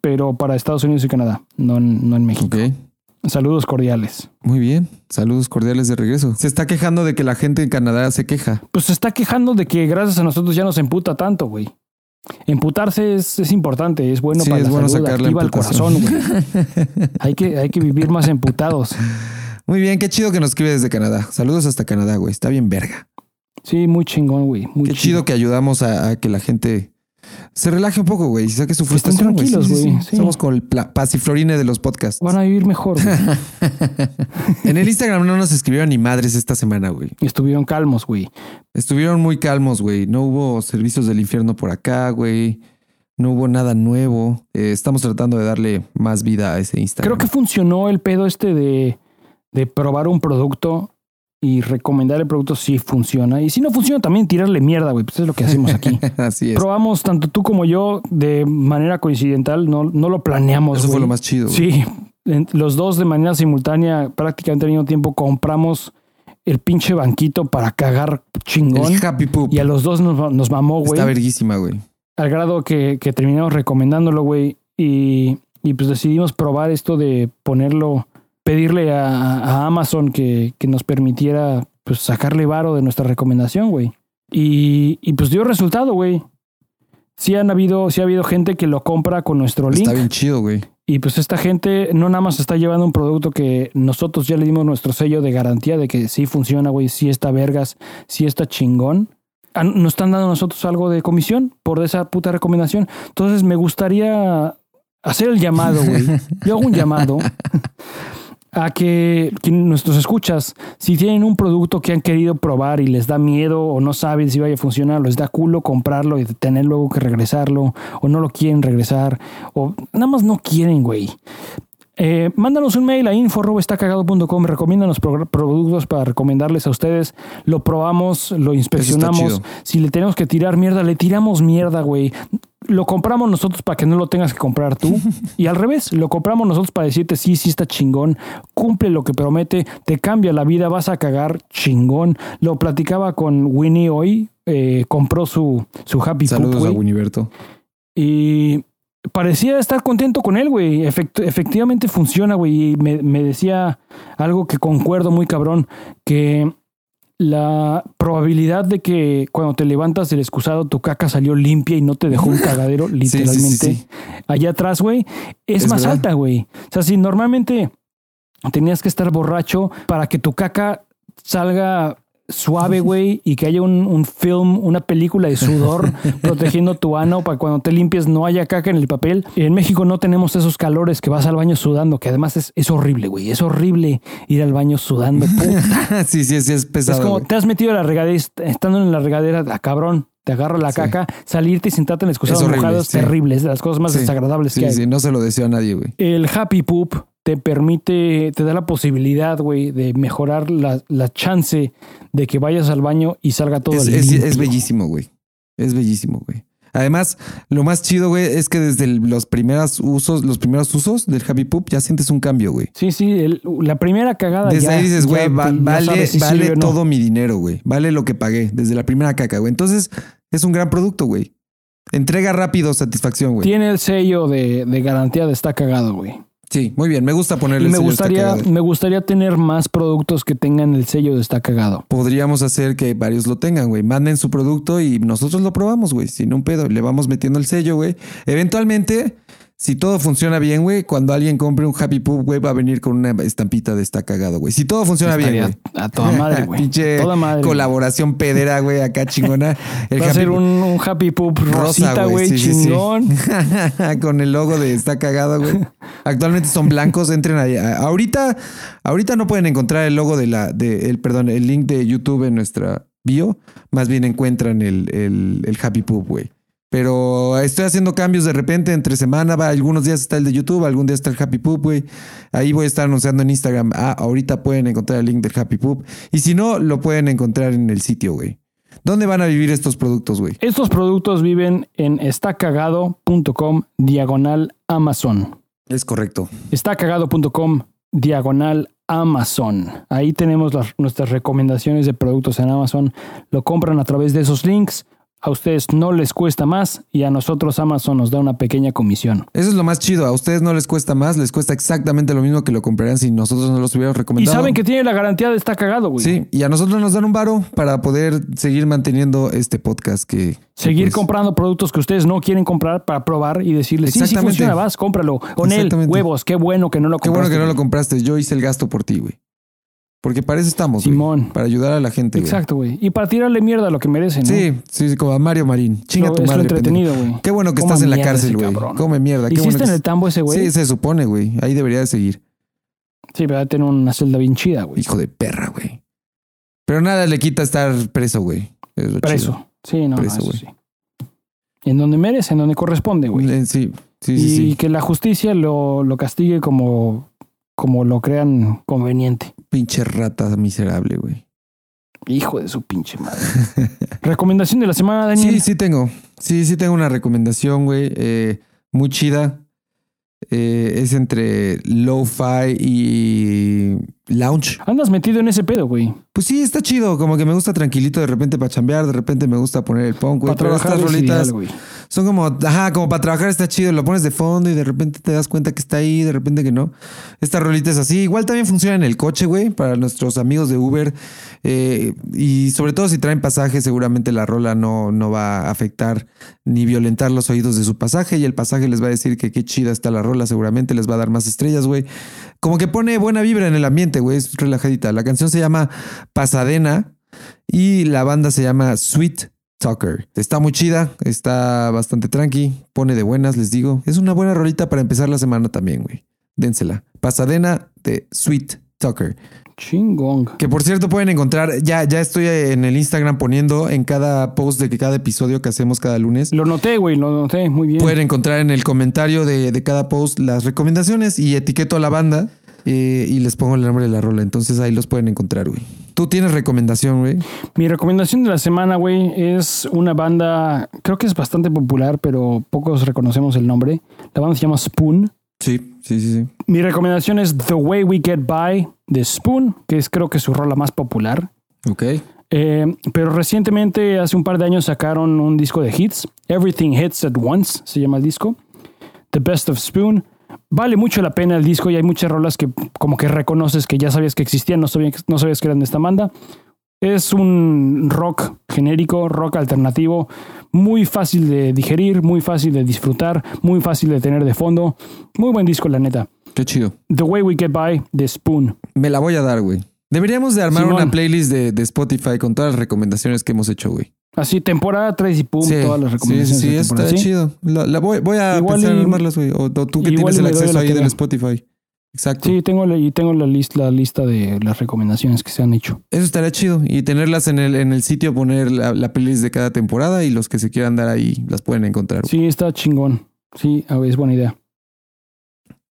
pero para Estados Unidos y Canadá, no no en México. Ok. Saludos cordiales. Muy bien. Saludos cordiales de regreso. Se está quejando de que la gente en Canadá se queja. Pues se está quejando de que gracias a nosotros ya nos emputa tanto, güey. Emputarse es, es importante, es bueno Sí, para es la bueno salud, activa el corazón, hay, que, hay que vivir más emputados. Muy bien, qué chido que nos escribe desde Canadá. Saludos hasta Canadá, güey. Está bien verga. Sí, muy chingón, güey. Muy Qué chido que ayudamos a, a que la gente se relaje un poco, güey. Y saque su frustración, güey. Sí, tranquilos, sí, güey, sí. Somos con el pasiflorine de los podcasts. Van a vivir mejor. En el Instagram no nos escribieron ni madres esta semana, güey. Estuvieron calmos, güey. Estuvieron muy calmos, güey. No hubo servicios del infierno por acá, güey. No hubo nada nuevo. Eh, estamos tratando de darle más vida a ese Instagram. Creo que funcionó el pedo este de, de probar un producto y recomendar el producto si funciona. Y si no funciona, también tirarle mierda, güey. Pues es lo que hacemos aquí. Así es. Probamos tanto tú como yo de manera coincidental, no, no lo planeamos. Eso fue lo más chido. Sí, los dos de manera simultánea, prácticamente al mismo tiempo, compramos el pinche banquito para cagar chingón. El Happy Poop. Y a los dos nos, nos mamó, güey. Está verguísima, güey. Al grado que, que terminamos recomendándolo, güey. Y, y pues decidimos probar esto de ponerlo, pedirle a, a Amazon que, que nos permitiera pues sacarle varo de nuestra recomendación, güey. Y, y pues dio resultado, güey. Sí han habido, sí ha habido gente que lo compra con nuestro link. Está bien chido, güey. Y pues esta gente no nada más está llevando un producto que nosotros ya le dimos nuestro sello de garantía de que sí funciona, güey, sí está vergas, sí está chingón. Nos están dando a nosotros algo de comisión por esa puta recomendación. Entonces me gustaría hacer el llamado, güey. Yo hago un llamado a que, nuestros escuchas, si tienen un producto que han querido probar y les da miedo o no saben si vaya a funcionar, les da culo comprarlo y tener luego que regresarlo o no lo quieren regresar o nada más no quieren, güey. Eh, mándanos un mail a info.estacagado.com, recomiéndanos pro- productos para recomendarles a ustedes. Lo probamos, lo inspeccionamos. Si le tenemos que tirar mierda, le tiramos mierda, güey. Lo compramos nosotros para que no lo tengas que comprar tú. y al revés, lo compramos nosotros para decirte, sí, sí está chingón, cumple lo que promete, te cambia la vida, vas a cagar chingón. Lo platicaba con Winnie hoy, eh, compró su, su Happy Poop, Saludos a. Winiberto. Y parecía estar contento con él, güey. Efect- efectivamente funciona, güey. Y me, me decía algo que concuerdo muy cabrón, que la probabilidad de que cuando te levantas del excusado tu caca salió limpia y no te dejó un cagadero, sí, sí, literalmente, sí. allá atrás, güey, es, Es más verdad. alta, güey. O sea, si normalmente tenías que estar borracho para que tu caca salga suave, güey, y que haya un, un film, una película de sudor protegiendo tu ano para cuando te limpies no haya caca en el papel. En México no tenemos esos calores que vas al baño sudando, que además es, es horrible, güey. Es horrible ir al baño sudando. puta. sí, sí, sí, es pesado. es como te has metido a la regadera, est- estando en la regadera, a cabrón, te agarra la Sí. caca, salirte y sentarte en el excusado Es horrible, mojado es sí. terrible, es de las cosas más Sí. desagradables Sí, que hay. sí, no se lo deseo a nadie, güey. El Happy Poop te permite, te da la posibilidad, güey, de mejorar la, la chance de que vayas al baño y salga todo Es, es- limpio. es bellísimo, güey. Es bellísimo, güey. Además, lo más chido, güey, es que desde el- los primeros usos, los primeros usos del Happy Poop ya sientes un cambio, güey. Sí, sí, el- la primera cagada Desde ya- ahí dices, güey, va- vale, sabes vale no. todo mi dinero, güey. Vale lo que pagué desde la primera caca, güey. Entonces, es un gran producto, güey. Entrega rápido satisfacción, güey. Tiene el sello de, de garantía de está cagado, güey. Sí, muy bien. Me gusta ponerle Y el sello gustaría, me gustaría tener más productos que tengan el sello de está cagado. Podríamos hacer que varios lo tengan, güey. Manden su producto y nosotros lo probamos, güey. Sin un pedo. Le vamos metiendo el sello, güey. Eventualmente, si todo funciona bien, güey, cuando alguien compre un Happy Poop, güey, va a venir con una estampita de está cagado, güey. Si todo funciona bien, güey. a toda madre, güey. Pinche Toda madre. güey. colaboración pedera, güey, acá chingona. El Va a ser un, un Happy Poop rosita, güey, sí, sí, sí. chingón. Con el logo de está cagado, güey. Actualmente son blancos, entren ahí. Ahorita, ahorita no pueden encontrar el logo de la, de el, perdón, el link de YouTube en nuestra bio. Más bien encuentran el, el, el Happy Poop, güey. Pero estoy haciendo cambios de repente entre semana. Va, algunos días está el de YouTube, algún día está el Happy Poop, güey. Ahí voy a estar anunciando en Instagram. Ah, ahorita pueden encontrar el link del Happy Poop. Y si no, lo pueden encontrar en el sitio, güey. ¿Dónde van a vivir estos productos, güey? Estos productos viven en estacagado.com diagonal Amazon. Es correcto. Estacagado.com diagonal Amazon. Ahí tenemos las- nuestras recomendaciones de productos en Amazon. Lo compran a través de esos links. A ustedes no les cuesta más y a nosotros Amazon nos da una pequeña comisión. Eso es lo más chido. A ustedes no les cuesta más, les cuesta exactamente lo mismo que lo comprarían si nosotros no los hubiéramos Y recomendado. saben que tiene la garantía de está cagado, güey. Sí, y a nosotros nos dan un varo para poder seguir manteniendo este podcast que... Seguir pues, comprando productos que ustedes no quieren comprar para probar y decirles, sí, sí funciona, vas, cómpralo. Con él, huevos, qué bueno que no lo Qué compraste. bueno que no lo compraste. Yo hice el gasto por ti, güey. Porque para eso estamos, güey. Simón. Para ayudar a la gente, güey. Exacto, güey. Y para tirarle mierda a lo que merecen, ¿no? Sí, sí, sí, como a Mario Marín. Chinga tu es lo madre. entretenido, güey. Qué bueno que Coma estás en la cárcel, güey. Come mierda. Qué ¿Hiciste bueno que en el tambo ese güey? Sí, se supone, güey. Ahí debería de seguir. Sí, pero va a tener una celda bien chida, güey. Hijo de perra, güey. Pero nada le quita estar preso, güey. Es lo chido. Preso. Sí, no, Preso, eso sí. En donde merece, en donde corresponde, güey. Eh, Sí, sí, sí, y sí. que la justicia lo, lo castigue como, como lo crean conveniente. Pinche rata miserable, güey. Hijo de su pinche madre. Recomendación de la semana, Daniel. Sí, sí tengo. Sí, sí tengo una recomendación, güey. eh, muy chida. Eh, es entre lo-fi y lounge. Andas metido en ese pedo, güey. Pues sí, está chido. Como que me gusta tranquilito de repente para chambear. De repente me gusta poner el punk, güey. Para Pero trabajar estas es rolitas ideal, son como, ajá, como para trabajar está chido. Lo pones de fondo y de repente te das cuenta que está ahí, de repente que no. Esta rolita es así. Igual también funciona en el coche, güey, para nuestros amigos de Uber. Eh, y sobre todo si traen pasaje, seguramente la rola no, no va a afectar ni violentar los oídos de su pasaje. Y el pasaje les va a decir que qué chida está la rola, seguramente les va a dar más estrellas, güey. Como que pone buena vibra en el ambiente, güey. Es relajadita. La canción se llama Pasadena y la banda se llama Sweet Talker. Está muy chida, está bastante tranqui, pone de buenas, les digo. Es una buena rolita para empezar la semana también, güey. Dénsela. Pasadena de Sweet Tucker. Chingón. Que por cierto pueden encontrar, ya, ya estoy en el Instagram poniendo en cada post de cada episodio que hacemos cada lunes. Lo noté, güey, lo noté. Muy bien. Pueden encontrar en el comentario de, de cada post las recomendaciones y etiqueto a la banda eh, y les pongo el nombre de la rola. Entonces ahí los pueden encontrar, güey. ¿Tú tienes recomendación, güey? Mi recomendación de la semana, güey, es una banda, creo que es bastante popular, pero pocos reconocemos el nombre. La banda se llama Spoon. Sí, sí, sí, sí. Mi recomendación es The Way We Get By de Spoon, que es creo que su rola más popular. Ok. Eh, pero recientemente, hace un par de años, sacaron un disco de hits. Everything Hits at Once se llama el disco. The Best of Spoon. Vale mucho la pena el disco y hay muchas rolas que como que reconoces que ya sabías que existían, no sabías, no sabías que eran de esta banda. Es un rock genérico, rock alternativo, muy fácil de digerir, muy fácil de disfrutar, muy fácil de tener de fondo. Muy buen disco, la neta. Qué chido. The Way We Get By de Spoon. Me la voy a dar, güey. Deberíamos de armar Simón. una playlist de, de Spotify con todas las recomendaciones que hemos hecho, güey. Así, temporada 3 y pum, Sí, todas las sí, recomendaciones. sí, de está ¿sí? chido. La, la voy, voy a Igual pensar en armarlas, güey. O, o tú que tienes el acceso ahí del. Spotify. Exacto. Sí, tengo la, y tengo la lista, la lista de las recomendaciones que se han hecho. Eso estaría chido. Y tenerlas en el, en el sitio, poner la, la playlist de cada temporada y los que se quieran dar ahí las pueden encontrar. Sí, está chingón. Sí, es buena idea.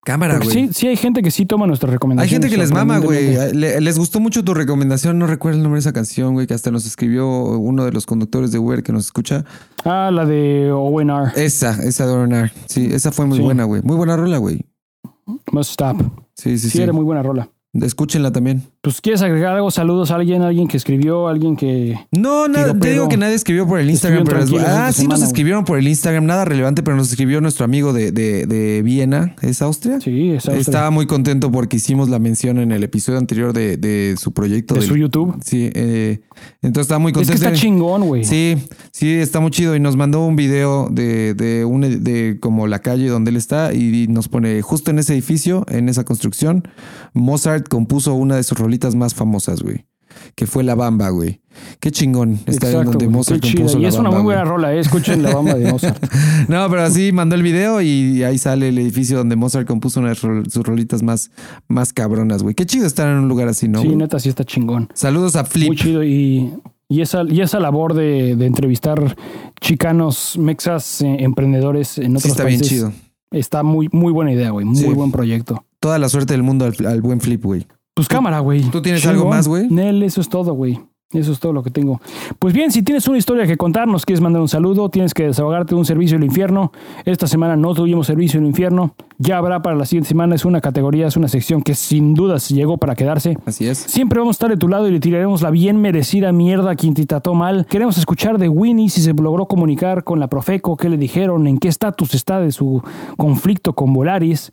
Cámara, güey. sí, sí hay gente que sí toma nuestras Hay recomendaciones. gente que les mama, güey. les gustó mucho tu recomendación. No recuerdo el nombre de esa canción, güey, que hasta nos escribió uno de los conductores de Uber que nos escucha. Ah, la de ONR. Esa, esa de Oronar. Sí, esa fue muy Sí. buena, güey. Muy buena rola, güey. Must Stop. Sí, sí, Sí, sí. era muy buena rola. Escúchenla también. Pues, ¿quieres agregar algo? Saludos a alguien, alguien que escribió, alguien que... No, nada, te digo que nadie escribió por el Instagram. Pero les- ah, sí nos semana, escribieron por el Instagram, nada relevante, pero nos escribió nuestro amigo de, de, de Viena, ¿es Austria? Sí, esa otra. Estaba muy contento porque hicimos la mención en el episodio anterior de, de su proyecto. de del- su YouTube. Sí, eh, entonces estaba muy Es contento. que está chingón, güey. Sí, sí, está muy chido y nos mandó un video de, de, un, de como la calle donde él está y nos pone justo en ese edificio, en esa construcción, Mozart compuso una de sus rolitas más famosas, güey, que fue La Bamba, güey. Qué chingón ahí Exacto, donde güey. Mozart compuso Y La es una muy buena güey. rola, eh. Escuchen la bamba de Mozart. No, pero así mandó el video y ahí sale el edificio donde Mozart compuso una de sus rolitas más, más cabronas, güey. Qué chido estar en un lugar así, ¿no? sí, güey? neta, sí está chingón. Saludos a Flip. Muy chido. Y, y, esa, y esa labor de, de entrevistar chicanos, mexas, eh, emprendedores en otros Sí, está bien chido. Está muy, muy buena idea, güey. Muy Sí. buen proyecto. Toda la suerte del mundo al, al buen Flip, güey. Pues cámara, güey. tú tienes algo más, güey? Nel, eso es todo, güey. Eso es todo lo que tengo. Pues bien, si tienes una historia que contarnos, quieres mandar un saludo, tienes que desahogarte de un servicio del infierno. Esta semana no tuvimos servicio del infierno. Ya habrá para la siguiente semana. Es una categoría, es una sección que sin dudas llegó para quedarse. Así es. Siempre vamos a estar de tu lado y le tiraremos la bien merecida mierda a quien te trató mal. Queremos escuchar de Winnie si se logró comunicar con la Profeco, qué le dijeron, en qué estatus está de su conflicto con Volaris.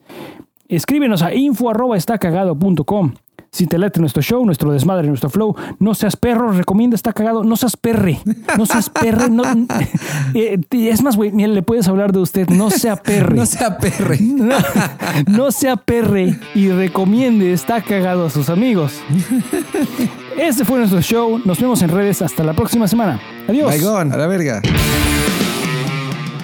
Escríbenos a info@estacagado.com. Si te late nuestro show, nuestro desmadre, nuestro flow, no seas perro, recomienda está cagado, no seas perre, no seas perre, no, Eh, es más, güey, le puedes hablar de usted, no sea perre. No sea perre. No, no sea perre y recomiende Está Cagado a sus amigos. Este fue nuestro show. Nos vemos en redes. Hasta la próxima semana. Adiós. Baigón, a la verga.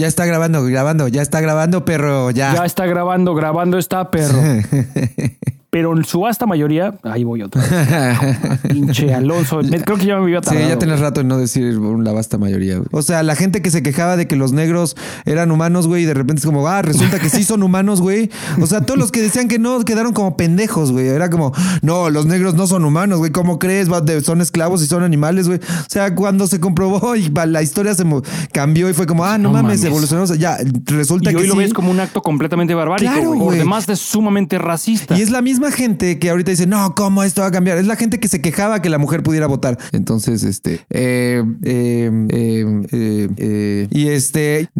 Ya está grabando, grabando, ya está grabando, perro, ya. Ya está grabando, grabando está, perro. Pero en su vasta mayoría, ahí voy otra vez. Pinche Alonso. Creo que ya me había Sí, tardado. ya tienes rato en no decir la vasta mayoría. güey. O sea, la gente que se quejaba de que los negros eran humanos, güey, y de repente es como, ah, resulta que sí son humanos, güey. O sea, todos los que decían que no quedaron como pendejos, güey. Era como, no, los negros no son humanos, güey. ¿Cómo crees? De- Son esclavos y son animales, güey. O sea, cuando se comprobó y la historia se cambió y fue como, ah, no, No mames, mames. evolucionó. O sea, ya, resulta Y que hoy lo sí. ves como un acto completamente barbárico. Claro, güey. Por güey. demás es sumamente racista. Y es la misma misma gente que ahorita dice, no, ¿cómo esto va a cambiar? Es la gente que se quejaba que la mujer pudiera votar. Entonces, este, eh, eh, eh, eh, eh, y este,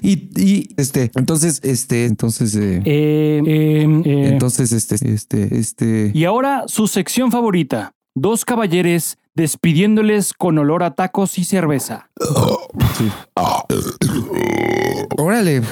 y, y, este, entonces, este, entonces, eh, entonces, este, este, este. Y ahora su sección favorita. Dos caballeres despidiéndoles con olor a tacos y cerveza. Órale.